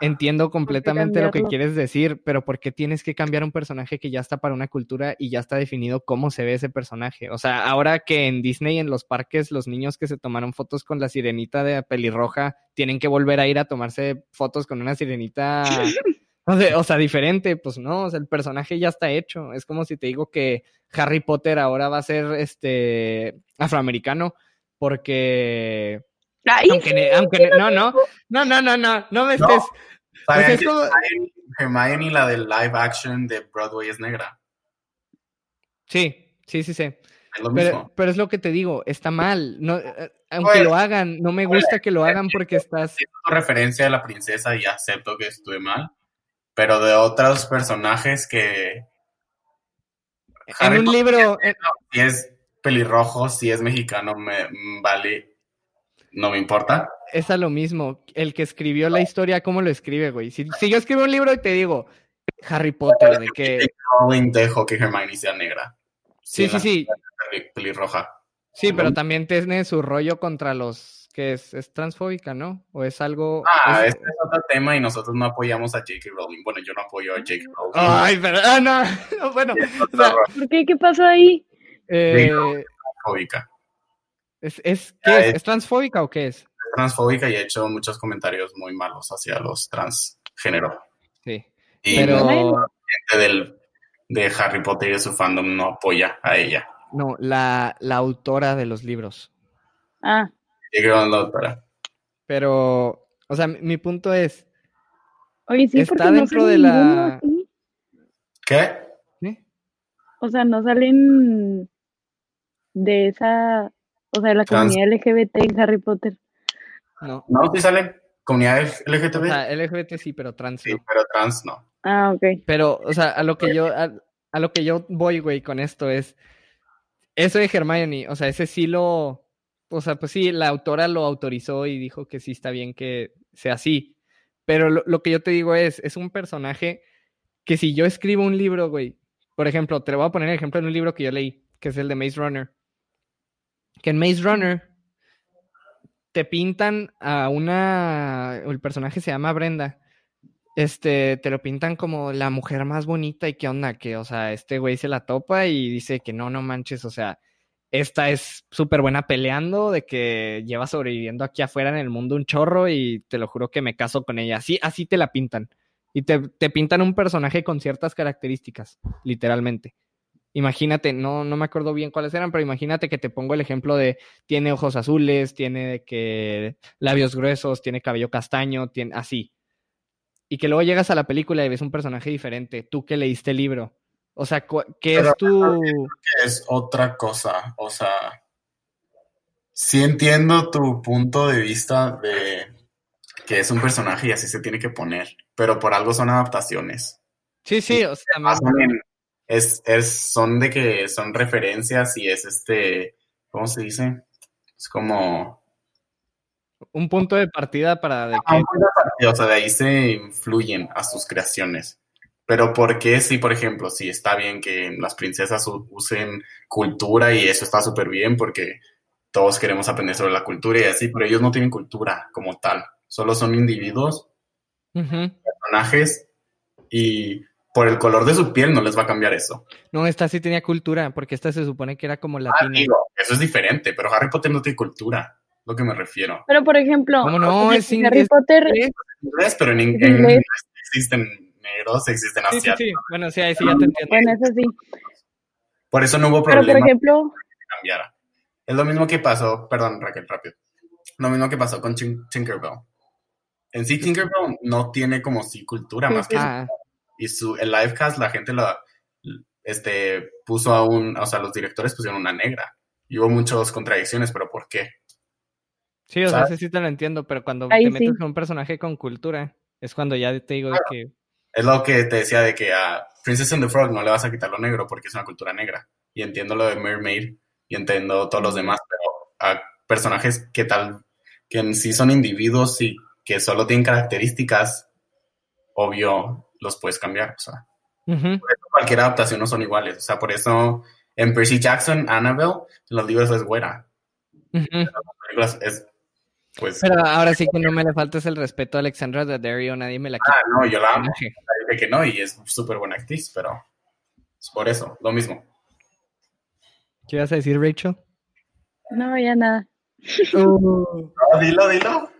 entiendo completamente lo que quieres decir, pero ¿por qué tienes que cambiar un personaje que ya está para una cultura y ya está definido cómo se ve ese personaje? O sea, ahora que en Disney, en los parques, los niños que se tomaron fotos con la sirenita de pelirroja tienen que volver a ir a tomarse fotos con una sirenita O sea, diferente, pues no, o sea, el personaje ya está hecho. Es como si te digo que Harry Potter ahora va a ser este afroamericano porque aunque, aunque no, no, no, no, no, no, no me estés. No, Hermione, la del live action de Broadway es negra. Sí, sí, sí, sí. pero, pero, es lo que te digo, está mal. No, eh, aunque pues, lo hagan, no me gusta que lo hagan porque estás. referencia a la princesa y acepto que estuve mal pero de otros personajes que... En un libro... Si es pelirrojo, si es mexicano, me vale, no me importa. Es a lo mismo. El que escribió la historia, ¿cómo lo escribe, güey? Si, yo escribo un libro y te digo, Harry Potter, de que... Rowling dejo que Hermione sea negra. Sí, sí, sí. Pelirroja. Sí, pero también tiene su rollo contra los que es, es transfóbica, ¿no? ¿O es algo...? Ah, este es otro tema y nosotros no apoyamos a J.K. Rowling. Bueno, yo no apoyo a J.K. Rowling. Ay, pero... Ah, no, bueno. ¿Por qué? ¿Qué pasó ahí? Eh, transfóbica. ¿Es, es, ¿qué es? es? transfóbica o qué es? Es transfóbica y ha hecho muchos comentarios muy malos hacia los transgénero. Sí. Y pero... la gente del, de Harry Potter y de su fandom no apoya a ella. No, la, la autora de los libros. Ah. Pero, o sea, mi punto es. Oye, sí, está dentro de la. ¿Qué? O sea, no salen de esa. O sea, de la comunidad LGBT en Harry Potter. No. No, sí salen comunidades LGBT. O sea, LGBT sí, pero trans sí, pero trans no. Ah, ok. Pero, o sea, a lo que yo, a lo que yo voy, güey, con esto es. Eso de Hermione, o sea, ese sí lo o sea, pues sí, la autora lo autorizó y dijo que sí está bien que sea así. Pero lo, que yo te digo es, es un personaje que si yo escribo un libro, güey, por ejemplo, te lo voy a poner el ejemplo en un libro que yo leí, que es el de Maze Runner. Que en Maze Runner te pintan a una, el personaje se llama Brenda, este, te lo pintan como la mujer más bonita y qué onda, que, o sea, este güey se la topa y dice que no, no manches, o sea, esta es súper buena peleando, de que lleva sobreviviendo aquí afuera en el mundo un chorro y te lo juro que me caso con ella. Así, así te la pintan. Y te, pintan un personaje con ciertas características, literalmente. Imagínate, no, no me acuerdo bien cuáles eran, pero imagínate que te pongo el ejemplo de tiene ojos azules, tiene que labios gruesos, tiene cabello castaño, tiene así. Y que luego llegas a la película y ves un personaje diferente, tú que leíste el libro O sea, ¿qué Pero es tu...? es otra cosa. O sea, sí entiendo tu punto de vista de que es un personaje y así se tiene que poner, pero por algo son adaptaciones. Sí, sí, o sea, Basan en- es, es, son de que son referencias y es este, ¿cómo se dice? Es como... un punto de partida para de Ah, que... un punto de partida, O sea, de ahí se influyen a sus creaciones. Pero ¿por qué si, por ejemplo, si está bien que las princesas usen cultura y eso está súper bien porque todos queremos aprender sobre la cultura y así, pero ellos no tienen cultura como tal, solo son individuos, Ujú. personajes y por el color de su piel no les va a cambiar eso. No, esta sí tenía cultura, porque esta se supone que era como Ah, latina. digo, eso es diferente, pero Harry Potter no tiene cultura, lo que me refiero. Pero por ejemplo, ¿Cómo no? o sea, Es Harry es Potter. Inglés, pero en, en Es inglés existen negros, existen Sí, sí, asiáticos. sí. Bueno, sí, ahí sí ya te entiendo. bueno, eso sí. Por eso no hubo Pero por problema. ejemplo, cambiara. Es lo mismo que pasó, perdón Raquel, rápido. Lo mismo que pasó con Tin- Tinkerbell. En sí, Tinkerbell no tiene como sí cultura Sí, más que Ah, y su el livecast la gente lo este puso a un, o sea, los directores pusieron una negra. Y hubo muchas contradicciones, pero ¿por qué? sí, o sea, ¿Sabes? ese sí te lo entiendo, pero cuando Ahí te metes sí. con un personaje con cultura, es cuando ya te digo que... Es lo que te decía de que a Princess and the Frog no le vas a quitar lo negro porque es una cultura negra. Y entiendo lo de Mermaid y entiendo todos los demás, pero a personajes que tal, que en sí son individuos y que solo tienen características, obvio, los puedes cambiar. O sea, Ujú. cualquier adaptación no son iguales. O sea, por eso en Percy Jackson, Annabelle, en los libros es güera. Ujú. En las películas es, pues, Pero ahora sí que no me le faltes el respeto a Alexandra Daddario, nadie me la quita. ah, no, yo la amo. Dije que no, y es súper buena actriz, pero es por eso, lo mismo. ¿Qué ibas a decir, Rachel? no, ya nada. No, dilo, dilo.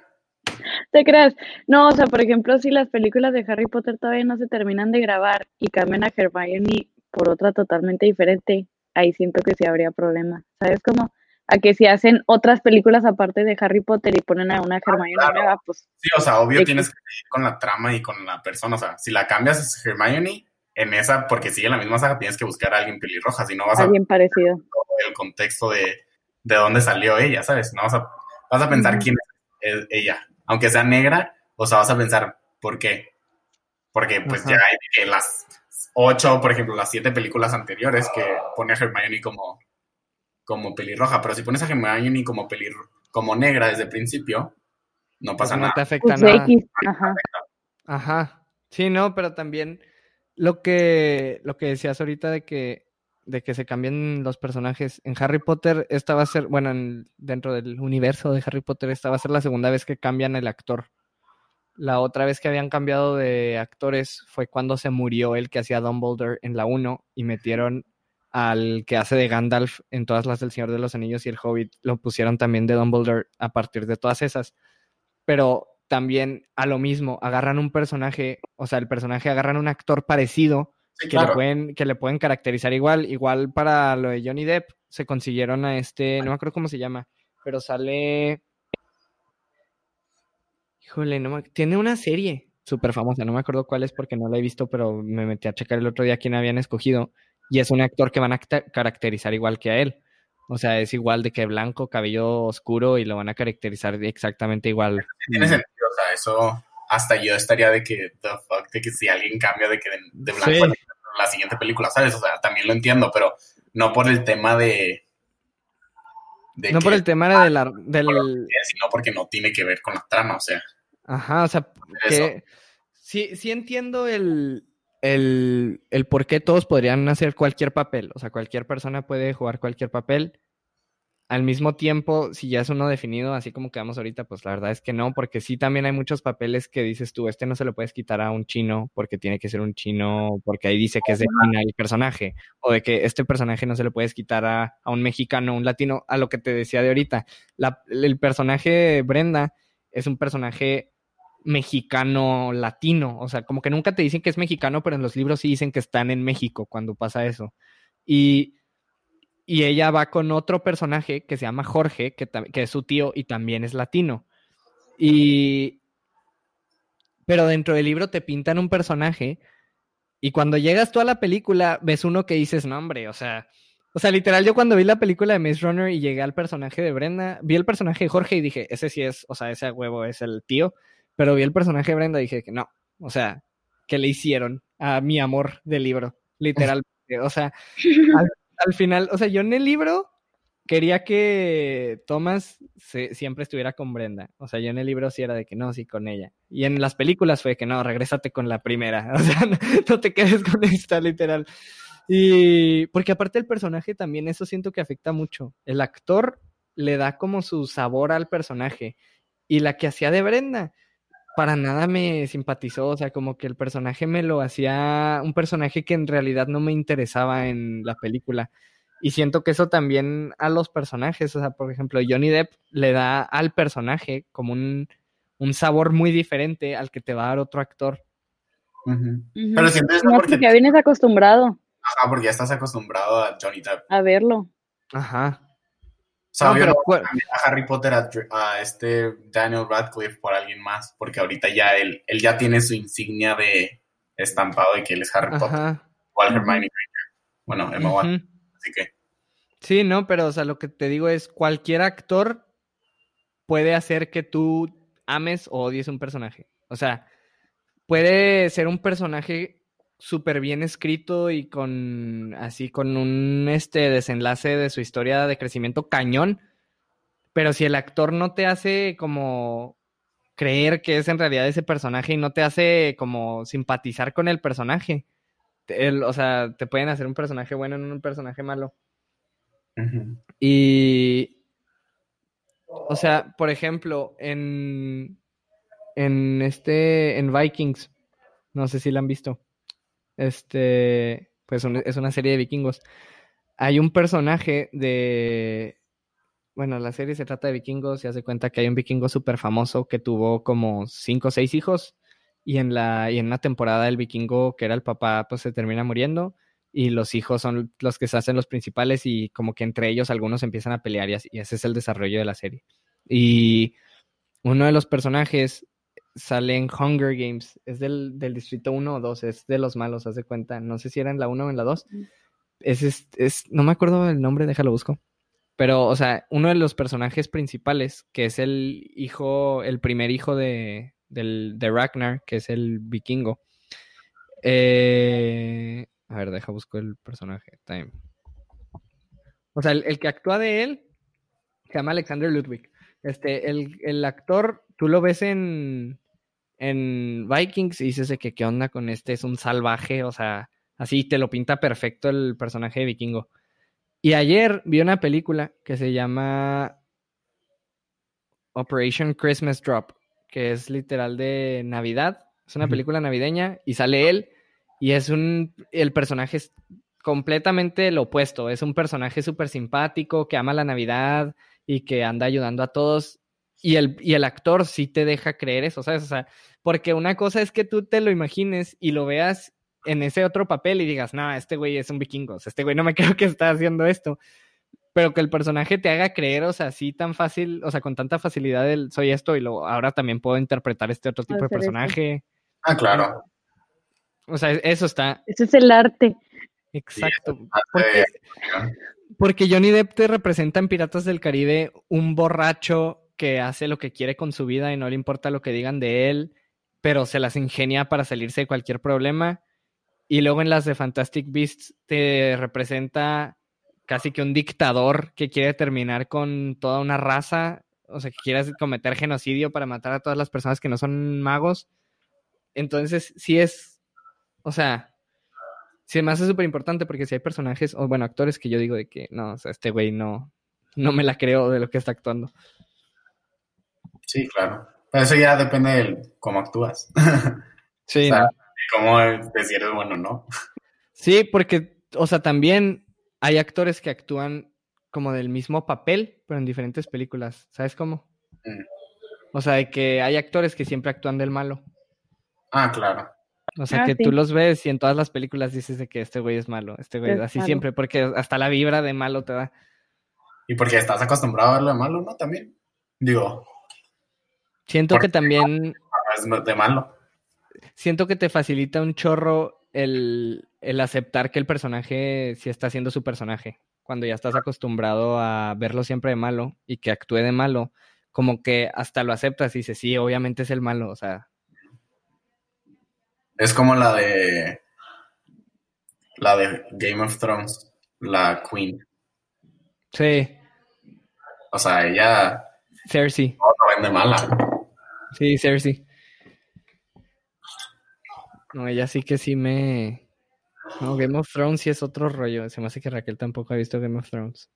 ¿Te creas? No, o sea, por ejemplo, si las películas de Harry Potter todavía no se terminan de grabar y cambian a Hermione por otra totalmente diferente, ahí siento que sí habría problema. ¿Sabes cómo? A que si hacen otras películas aparte de Harry Potter y ponen a una Hermione claro. nueva, pues Sí, o sea, obvio tienes que seguir con la trama y con la persona. O sea, si la cambias es Hermione, en esa, porque sigue la misma saga, tienes que buscar a alguien pelirroja, si no vas a alguien parecido. el contexto de, de dónde salió ella, ¿sabes? No vas a, vas a pensar quién es ella. Aunque sea negra, o sea, vas a pensar por qué. Porque pues ya hay que las ocho, por ejemplo, las siete películas anteriores que pone a Hermione como, como pelirroja. Pero si pones a Hermione como pelir, como negra desde el principio, no Pues pasa no nada. te afecta Pues nada. X, ajá. Ajá. Sí, no, pero también lo que, lo que decías ahorita de que, de que se cambien los personajes. En Harry Potter, esta va a ser, bueno, en- dentro del universo de Harry Potter, esta va a ser la segunda vez que cambian el actor. La otra vez que habían cambiado de actores fue cuando se murió el que hacía Dumbledore en la 1 y metieron al que hace de Gandalf en todas las del Señor de los Anillos y el Hobbit. Lo pusieron también de Dumbledore a partir de todas esas pero también a lo mismo, agarran un personaje, o sea, el personaje agarran un actor parecido Sí, que, le pueden, que le pueden caracterizar igual. Igual para lo de Johnny Depp, se consiguieron a este, no me acuerdo cómo se llama, pero sale... Híjole, no me- tiene una serie súper famosa, no me acuerdo cuál es porque no la he visto, pero me metí a checar el otro día quién habían escogido. Y es un actor que van a ca- caracterizar igual que a él. O sea, es igual de que blanco, cabello oscuro y lo van a caracterizar exactamente igual. Tiene sentido, o sea, eso hasta yo estaría de que, the fuck, de que si alguien cambia de que de, de blanco Sí. a la siguiente película, ¿sabes? O sea, también lo entiendo, pero no por el tema de... de No que- por el tema de la, del... sino porque no tiene que ver con la trama, o sea, Ajá, o sea, que sí, sí entiendo el, el, el por qué todos podrían hacer cualquier papel. O sea, cualquier persona puede jugar cualquier papel. Al mismo tiempo, si ya es uno definido, así como quedamos ahorita, pues la verdad es que no, porque sí también hay muchos papeles que dices tú, este no se lo puedes quitar a un chino porque tiene que ser un chino, porque ahí dice que es de China el personaje, o de que este personaje no se lo puedes quitar a, a un mexicano, un latino, a lo que te decía de ahorita. La- el personaje Brenda es un personaje mexicano latino, o sea, como que nunca te dicen que es mexicano, pero en los libros sí dicen que están en México cuando pasa eso. Y, y ella va con otro personaje que se llama Jorge, que, que es su tío y también es latino. Y... Pero dentro del libro te pintan un personaje Y cuando llegas tú a la película, ves uno que dices, no, hombre, o sea, o sea, literal, yo cuando vi la película de Maze Runner y llegué al personaje de Brenda, vi el personaje de Jorge y dije, ese sí es, o sea, ese huevo es el tío, pero vi el personaje de Brenda y dije que no, o sea, ¿qué le hicieron a mi amor del libro? Literalmente, o sea, al, al final, o sea, yo en el libro quería que Thomas se, siempre estuviera con Brenda. O sea, yo en el libro sí era de que no, sí con ella. Y en las películas fue que no, regrésate con la primera. O sea, no, no te quedes con esta, literal. Y porque aparte el personaje también, eso siento que afecta mucho. El actor le da como su sabor al personaje. Y la que hacía de Brenda, para nada me simpatizó. O sea, como que el personaje me lo hacía un personaje que en realidad no me interesaba en la película. Y siento que eso también a los personajes, o sea, por ejemplo, Johnny Depp le da al personaje como un, un sabor muy diferente al que te va a dar otro actor. Pero siempre es No, porque, porque ya vienes acostumbrado ajá, porque ya estás acostumbrado a Johnny Depp. a verlo. Ajá. O sea, No, obvio pero no a Harry Potter a, este Daniel Radcliffe por alguien más, porque ahorita ya él, él ya tiene su insignia de estampado de que él es Harry Potter, Ajá. igual Hermione Granger. Bueno, Emma así que Sí, no, pero o sea, lo que te digo es, cualquier actor puede hacer que tú ames o odies un personaje. O sea, puede ser un personaje súper bien escrito y con así con un este desenlace de su historia de crecimiento cañón, pero si el actor no te hace como creer que es en realidad ese personaje y no te hace como simpatizar con el personaje, el- o sea, te pueden hacer un personaje bueno en un personaje malo. Y, o sea, por ejemplo, en, en este, en Vikings, no sé si la han visto, este, pues es una serie de vikingos. Hay un personaje de, bueno, la serie se trata de vikingos y hace cuenta que hay un vikingo súper famoso que tuvo como cinco o seis hijos y en la, y en una temporada el vikingo que era el papá pues se termina muriendo y los hijos son los que se hacen los principales y como que entre ellos algunos empiezan a pelear y, así- y ese es el desarrollo de la serie. Y uno de los personajes sale en Hunger Games, es del, del distrito 1 o 2, es de los malos, haz de cuenta, no sé si era en la 1 o en la 2. Es, es, es- no me acuerdo el nombre, déjalo busco. Pero, o sea, uno de los personajes principales, que es el hijo, el primer hijo de, del, de Ragnar, que es el vikingo. Eh, a ver, deja busco el personaje. Time. O sea, el, el que actúa de él se llama Alexander Ludwig. Este, el, el actor, tú lo ves en, en Vikings y dices que qué onda con este, es un salvaje, o sea, así te lo pinta perfecto el personaje de vikingo. Y ayer vi una película que se llama Operation Christmas Drop, que es literal de Navidad. Es una película navideña y sale él y es un, el personaje es completamente lo opuesto. Es un personaje súper simpático que ama la Navidad y que anda ayudando a todos. Y el, y el actor sí te deja creer eso, ¿sabes? O sea, porque una cosa es que tú te lo imagines y lo veas en ese otro papel y digas, no, este güey es un vikingo, o sea, este güey no me creo que está haciendo esto. Pero que el personaje te haga creer, o sea, así tan fácil, o sea, con tanta facilidad, el, soy esto y lo, ahora también puedo interpretar este otro tipo de personaje. Ah, claro. O sea, eso está Ese es el arte. exacto. Porque, porque Johnny Depp te representa en Piratas del Caribe un borracho que hace lo que quiere con su vida y no le importa lo que digan de él, pero se las ingenia para salirse de cualquier problema. Y luego en las de Fantastic Beasts te representa casi que un dictador que quiere terminar con toda una raza, o sea, que quiere cometer genocidio para matar a todas las personas que no son magos. Entonces, sí es, o sea, sí me hace súper importante porque si hay personajes, o bueno, actores que yo digo de que no, o sea, este güey no, no me la creo de lo que está actuando. Sí, claro. Pero eso ya depende de cómo actúas. Sí, O sea, cómo de si eres bueno o no. Sí, porque, o sea, también hay actores que actúan como del mismo papel, pero en diferentes películas. ¿Sabes cómo? Mm. O sea, de que hay actores que siempre actúan del malo. Ah, claro. O sea, Ah, que sí. tú los ves y en todas las películas dices de que este güey es malo, este güey Es así malo. siempre, porque hasta la vibra de malo te da. Y porque estás acostumbrado a verlo de malo, ¿no? También. Digo, Siento que también, no es de malo. siento que te facilita un chorro el, el aceptar que el personaje sí está siendo su personaje. Cuando ya estás acostumbrado a verlo siempre de malo y que actúe de malo, como que hasta lo aceptas y dices, sí, obviamente es el malo, o sea, Es como la de. La de Game of Thrones, la Queen. sí, O sea, ella Cersei, no la vende mala. Sí, Cersei. No, ella sí que sí me... No, Game of Thrones sí es otro rollo. Se me hace que Raquel tampoco ha visto Game of Thrones.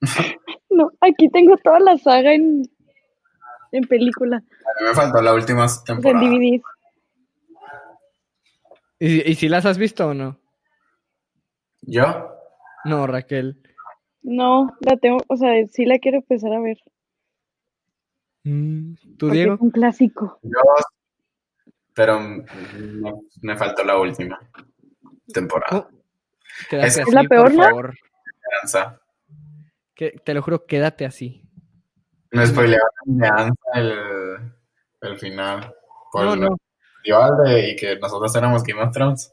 No, aquí tengo toda la saga en, en película, A mí me faltó la última sea, en temporada. DVDs. ¿Y, y si las has visto o no? ¿Yo? No, Raquel. No, la tengo, o sea, sí la quiero empezar a ver. Mm, ¿Tú, porque Diego? es un clásico. Yo. Pero me, me faltó la última temporada. Oh, quédate Es- así, ¿Es la peor, por no? favor. Que- te lo juro, quédate así. Me spoilearon el, el final. Por No, el no. y que nosotros éramos Game of Thrones.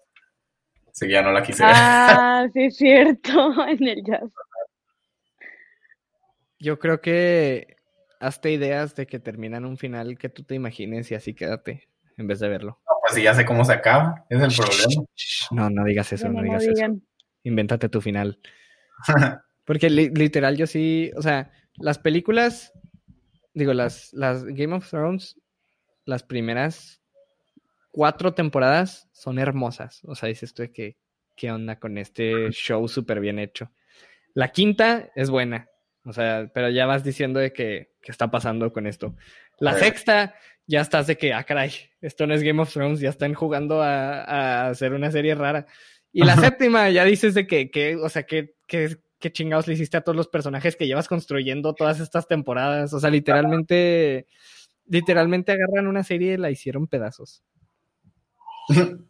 Así que ya no la quise ver. Ah, sí es cierto, en el jazz. Yo creo que hazte ideas de que terminan un final que tú te imagines y así quédate en vez de verlo. No, pues si ya sé cómo se acaba, es el problema. No, no digas eso, no no digas eso. Invéntate tu final. Porque li- literal yo sí, o sea, las películas, digo, las, las Game of Thrones, las primeras cuatro temporadas son hermosas. O sea, dices tú de que, ¿qué onda con este show súper bien hecho? La quinta es buena, o sea, pero ya vas diciendo de que, ¿qué está pasando con esto? La sexta, ya estás de que, ah, caray, esto no es Game of Thrones, ya están jugando a, a hacer una serie rara. Y la séptima, ya dices de que, que o sea, que, que, que chingados le hiciste a todos los personajes que llevas construyendo todas estas temporadas. O sea, literalmente, literalmente agarran una serie y la hicieron pedazos.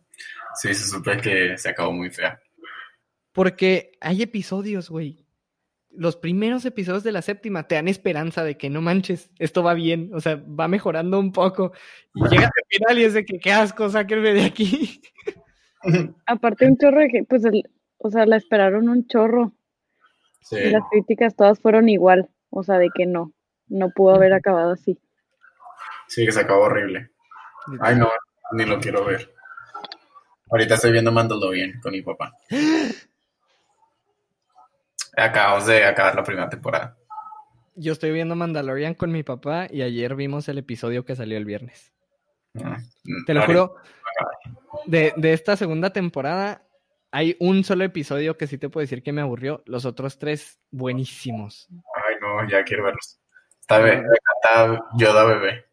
Sí, se supe que se acabó muy fea. Porque hay episodios, güey. Los primeros episodios de la séptima te dan esperanza de que no manches, esto va bien, o sea, va mejorando un poco. Y llegas al final y es de que qué asco, sáquenme de aquí. Aparte un chorro de que, pues, el- o sea, la esperaron un chorro Sí. y las críticas todas fueron igual, o sea, de que no, no pudo haber acabado así. Sí, que se acabó horrible. Ay, no, ni lo quiero ver. Ahorita estoy viendo Mandalorian con mi papá. Acabamos de acabar la primera temporada. Yo estoy viendo Mandalorian con mi papá y ayer vimos el episodio que salió el viernes. Ah, Te lo juro, de, de esta segunda temporada hay un solo episodio que sí te puedo decir que me aburrió. Los otros tres, buenísimos. Ay, no, ya quiero verlos. Está, me encanta Yoda bebé.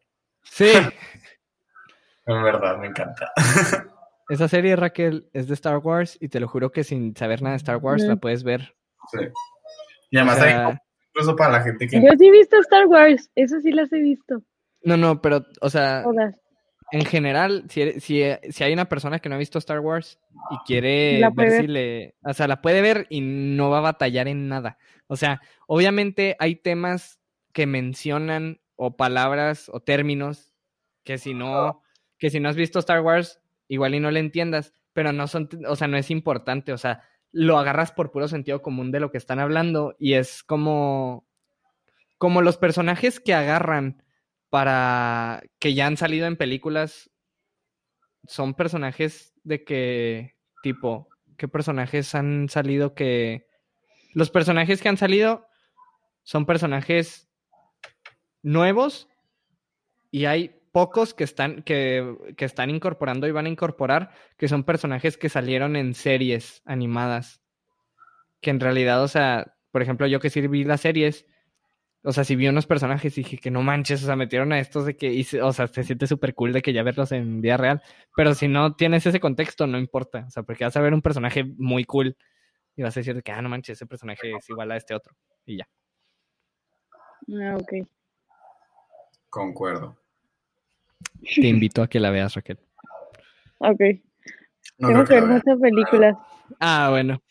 Sí, En verdad, me encanta. esa serie, Raquel, es de Star Wars y te lo juro que sin saber nada de Star Wars la puedes ver. Sí. Y además O sea, hay incluso para la gente que Yo sí he visto Star Wars, eso sí las he visto, no, no, pero, o sea, todas. en general, si, si, si hay una persona que no ha visto Star Wars y quiere La ver puede si le. O sea, la puede ver y no va a batallar en nada. O sea, obviamente hay temas que mencionan o palabras o términos que si no, que si no has visto Star Wars, igual y no le entiendas, pero no son, o sea, no es importante. O sea, lo agarras por puro sentido común de lo que están hablando y es como. Como los personajes que agarran para que ya han salido en películas son personajes de que tipo qué personajes han salido que los personajes que han salido son personajes nuevos y hay pocos que están que, que están incorporando y van a incorporar que son personajes que salieron en series animadas que en realidad o sea por ejemplo yo que sí vi las series o sea, si vi unos personajes y dije que no manches, o sea, metieron a estos de que, y o sea, se siente súper cool de que ya verlos en vida real, pero si no tienes ese contexto, no importa, o sea, porque vas a ver un personaje muy cool y vas a decir de que, ah, no manches, ese personaje es igual a este otro, y ya. Ah, ok. Concuerdo. Te invito a que la veas, Raquel. Ok. No Tengo que ver muchas películas. Ah, bueno.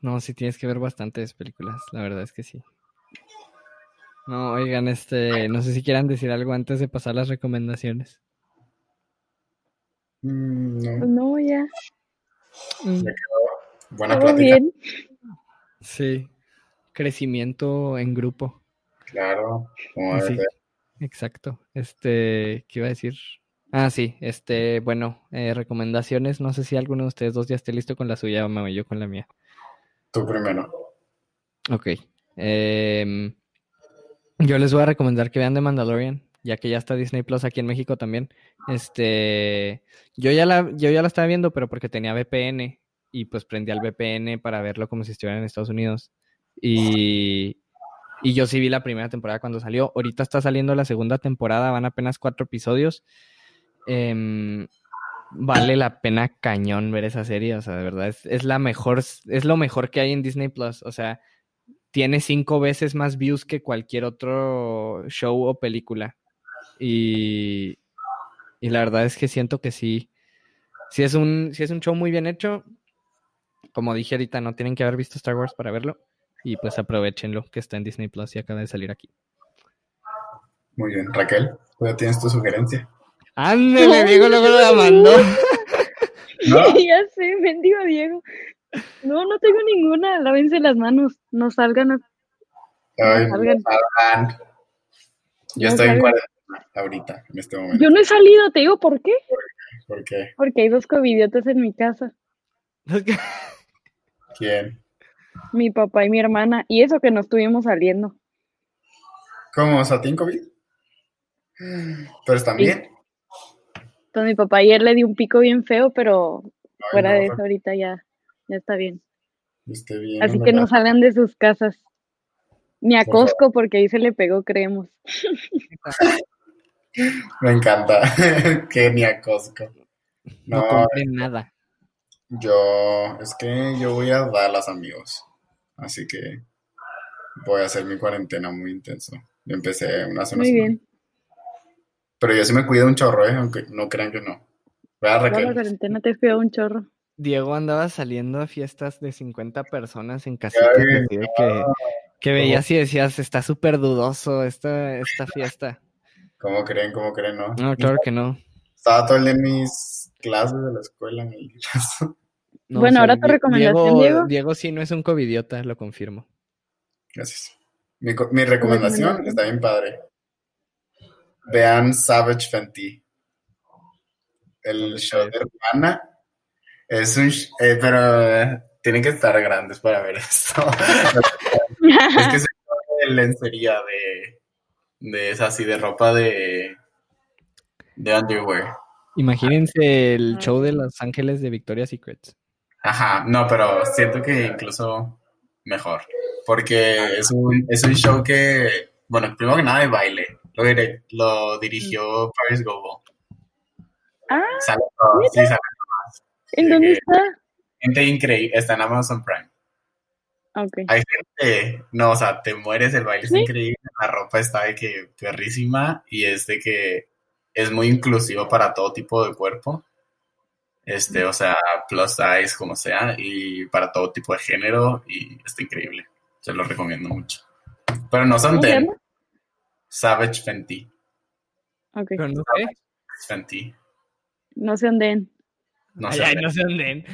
No, sí tienes que ver bastantes películas, la verdad es que sí. No, oigan, este, no sé si quieran decir algo antes de pasar las recomendaciones. Mm, no, no, ya. Mm, buena plática. bien. Sí. Crecimiento en grupo. Claro, como Sí, exacto. Este, ¿qué iba a decir? Ah, sí, este, bueno, eh, recomendaciones. No sé si alguno de ustedes dos ya esté listo con la suya o me voy yo con la mía. Tú primero. Ok. em, yo les voy a recomendar que vean The Mandalorian, ya que ya está Disney Plus aquí en México también. Este, yo ya la, yo ya la estaba viendo, pero porque tenía VPN y pues prendí al VPN para verlo como si estuviera en Estados Unidos. Y, y yo sí vi la primera temporada cuando salió. Ahorita está saliendo la segunda temporada, van apenas cuatro episodios. Em, vale la pena cañón ver esa serie, o sea, de verdad, es, es la mejor, es lo mejor que hay en Disney Plus, o sea, tiene cinco veces más views que cualquier otro show o película. Y, y la verdad es que siento que sí, sí es un, sí es un show muy bien hecho. Como dije ahorita, no tienen que haber visto Star Wars para verlo. Y pues aprovechenlo, que está en Disney Plus y acaba de salir aquí. Muy bien. Raquel, ¿tú ya tienes tu sugerencia? Ándale, Diego, luego la mandó. ¿No? ya sé, bendigo Diego. No, no tengo ninguna. Lávense las manos. No salgan. a- Ay, No salgan. salgan. Yo No estoy en salgan. cuarentena ahorita, en este momento. Yo no he salido, te digo por qué. ¿Por qué? Porque hay dos covidiotas en mi casa. ¿Quién? Mi papá y mi hermana. Y eso que no estuvimos saliendo. ¿Cómo? ¿Satín COVID? Pero están Sí. bien. Entonces mi papá ayer le dio un pico bien feo, pero Ay, fuera no, de eso ahorita ya, ya está bien. Esté bien. Así que no verdad. salgan de sus casas. Ni a Por favor. Costco porque ahí se le pegó, creemos. Me encanta. que ni a Costco. No No, compren nada. yo. Es que yo voy a Dallas, amigos. Así que voy a hacer mi cuarentena muy intenso. Yo empecé una una Muy semana. bien. Pero yo sí me cuido un chorro, ¿eh? Aunque no crean que no. ¿Verdad, Toda la Raquel? cuarentena te cuidado un chorro. Diego andaba saliendo a fiestas de 50 personas en casitas Ay, que, que veías y decías, está súper dudoso esta, esta fiesta. ¿Cómo creen? ¿Cómo creen? No. No, claro que no. Estaba todo el día en mis clases de la escuela. en el- No, Bueno, o sea, ahora tu recomendación, Diego. Diego sí no es un covidiota, lo confirmo. Gracias. Mi, mi recomendación está bien padre. Vean Savage Fenty. El ¿Dónde show de Urbana. Es un... eh, pero eh, tienen que estar grandes para ver esto. es que es de lencería de... De es así, de ropa de... De underwear. Imagínense el show de Los Ángeles de Victoria's Secret. Ajá, no, pero siento que incluso mejor. Porque es un, es un show que, bueno, primero que nada de baile. Lo, dire- lo dirigió Paris Gobo. ah, Sale todo, sí, sale ¿en de dónde está? gente increíble. Está en Amazon Prime. Ok. Hay gente, no, o sea, te mueres, el baile es increíble, la ropa está de que perrísima y es de que es muy inclusivo para todo tipo de cuerpo. Este, o sea, plus size, como sea, y para todo tipo de género, y está increíble. Se lo recomiendo mucho. Pero no son ¿Cómo se de? Savage Fenty. Ok. Pero no sé. Fenty. No sé dónde. en. No Ay, sé. ay, no sé dónde. en.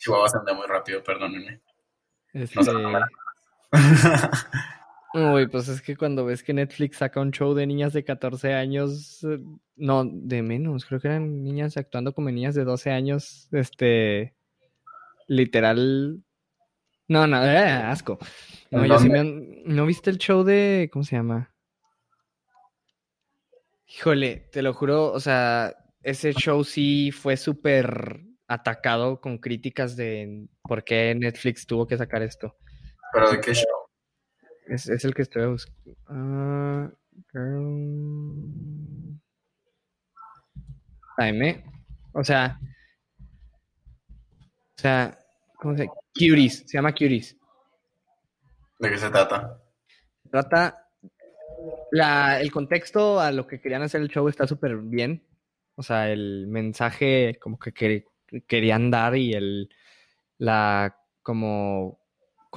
Chihuahua se anda muy rápido, perdónenme. Este... No sé. Uy, pues es que cuando ves que Netflix saca un show de niñas de 14 años, eh, no, de menos, creo que eran niñas actuando como niñas de 12 años, este, literal, no, no, eh, asco. No, ¿En yo sí me han- ¿no viste el show de, ¿cómo se llama? Híjole, te lo juro, o sea, ese show sí fue súper atacado con críticas de por qué Netflix tuvo que sacar esto. ¿Pero de qué show? Es, es el que estoy buscando. Ah, girl... Time, O sea. O sea. ¿Cómo se llama? Cuties. Se llama Cuties. ¿De qué se trata? Trata. La, el contexto a lo que querían hacer el show está súper bien. O sea, el mensaje como que, que- querían dar y el. La. Como.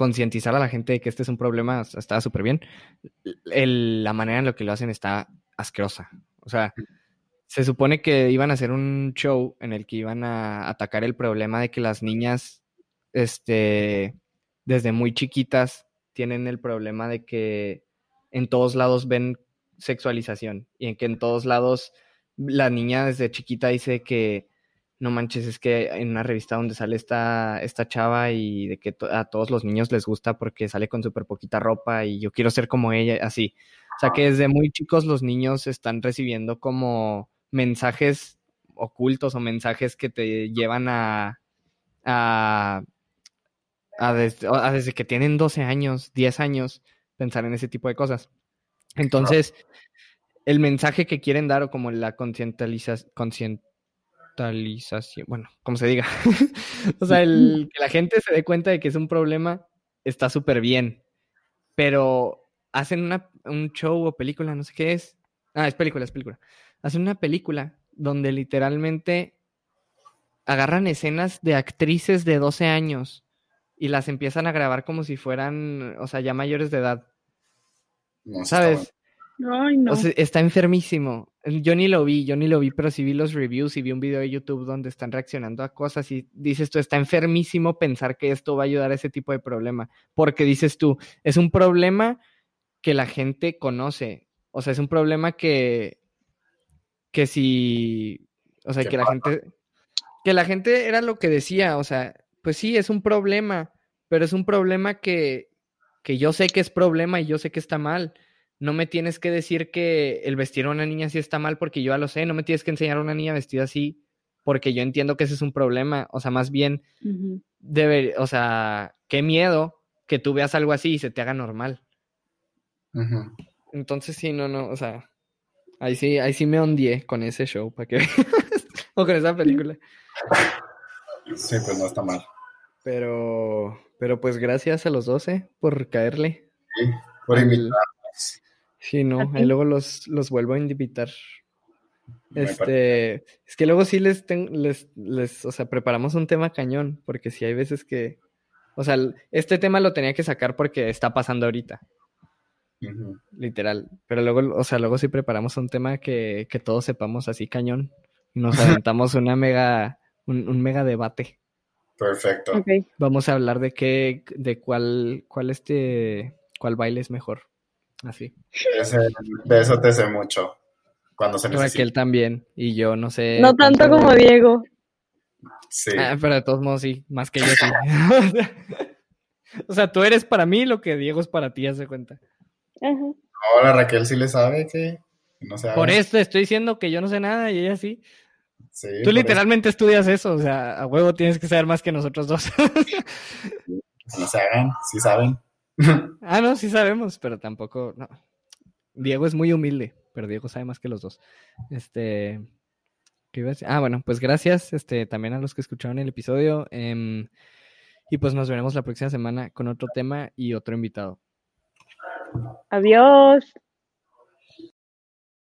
Concientizar a la gente de que este es un problema está súper bien. El- la manera en la que lo hacen está asquerosa. O sea, se supone que iban a hacer un show en el que iban a atacar el problema de que las niñas, este, desde muy chiquitas, tienen el problema de que en todos lados ven sexualización y en que en todos lados la niña desde chiquita dice que no manches, es que en una revista donde sale esta, esta chava y de que a todos los niños les gusta porque sale con súper poquita ropa y yo quiero ser como ella, así. O sea que desde muy chicos los niños están recibiendo como mensajes ocultos o mensajes que te llevan a, a, a, desde que tienen 12 años, 10 años, pensar en ese tipo de cosas. Entonces, el mensaje que quieren dar o como la concientización, bueno, como se diga, o sea, el, que la gente se dé cuenta de que es un problema está súper bien, pero hacen una, un show o película, no sé qué es. Ah, es película, es película. Hacen una película donde literalmente agarran escenas de actrices de 12 años y las empiezan a grabar como si fueran, o sea, ya mayores de edad. ¿Sabes? Ay, no. O sea, está enfermísimo. Yo ni lo vi, yo ni lo vi, pero sí vi los reviews y vi un video de YouTube donde están reaccionando a cosas y dices tú, está enfermísimo pensar que esto va a ayudar a ese tipo de problema. Porque dices tú, es un problema que la gente conoce. O sea, es un problema que, que si, o sea, que la gente, que la gente era lo que decía, o sea, pues sí, es un problema, pero es un problema que, que yo sé que es problema y yo sé que está mal no me tienes que decir que el vestir a una niña así está mal porque yo ya lo sé, no me tienes que enseñar a una niña vestida así porque yo entiendo que ese es un problema, o sea, más bien, debe, o sea, qué miedo que tú veas algo así y se te haga normal. Entonces sí, no, no, o sea, ahí sí, ahí sí me ondié con ese show, para que o con esa película. Sí, pues no está mal. Pero, pero pues gracias a los 12 por caerle. Sí, por invitarnos. Sí, no, ahí luego los, los vuelvo a invitar. Este, es que luego sí les, les, les, o sea, preparamos un tema cañón, porque sí hay veces que, o sea, este tema lo tenía que sacar porque está pasando ahorita. Literal. Pero luego, o sea, luego sí preparamos un tema que, que todos sepamos así cañón. Y nos aventamos una mega, un, mega debate. Perfecto. Vamos a hablar de qué, de cuál, cuál este, cuál baile es mejor. Así. de eso te sé mucho. Cuando se necesita. Raquel también. Y yo no sé. No tanto como Diego. Sí. Ah, pero de todos modos sí, más que yo sí. o sea, tú eres para mí lo que Diego es para ti, hace cuenta. Ajá. Ahora Raquel sí le sabe que no sé. Por eso estoy diciendo que yo no sé nada y ella sí. Sí, Tú literalmente estudias eso, o sea, a huevo tienes que saber más que nosotros dos. no se hagan, sí saben. ah, no, sí sabemos, pero tampoco. No. Diego es muy humilde, pero Diego sabe más que los dos. Este. ¿qué iba a decir? Ah, bueno, pues gracias este, también a los que escucharon el episodio. Em, y pues nos veremos la próxima semana con otro tema y otro invitado. Adiós.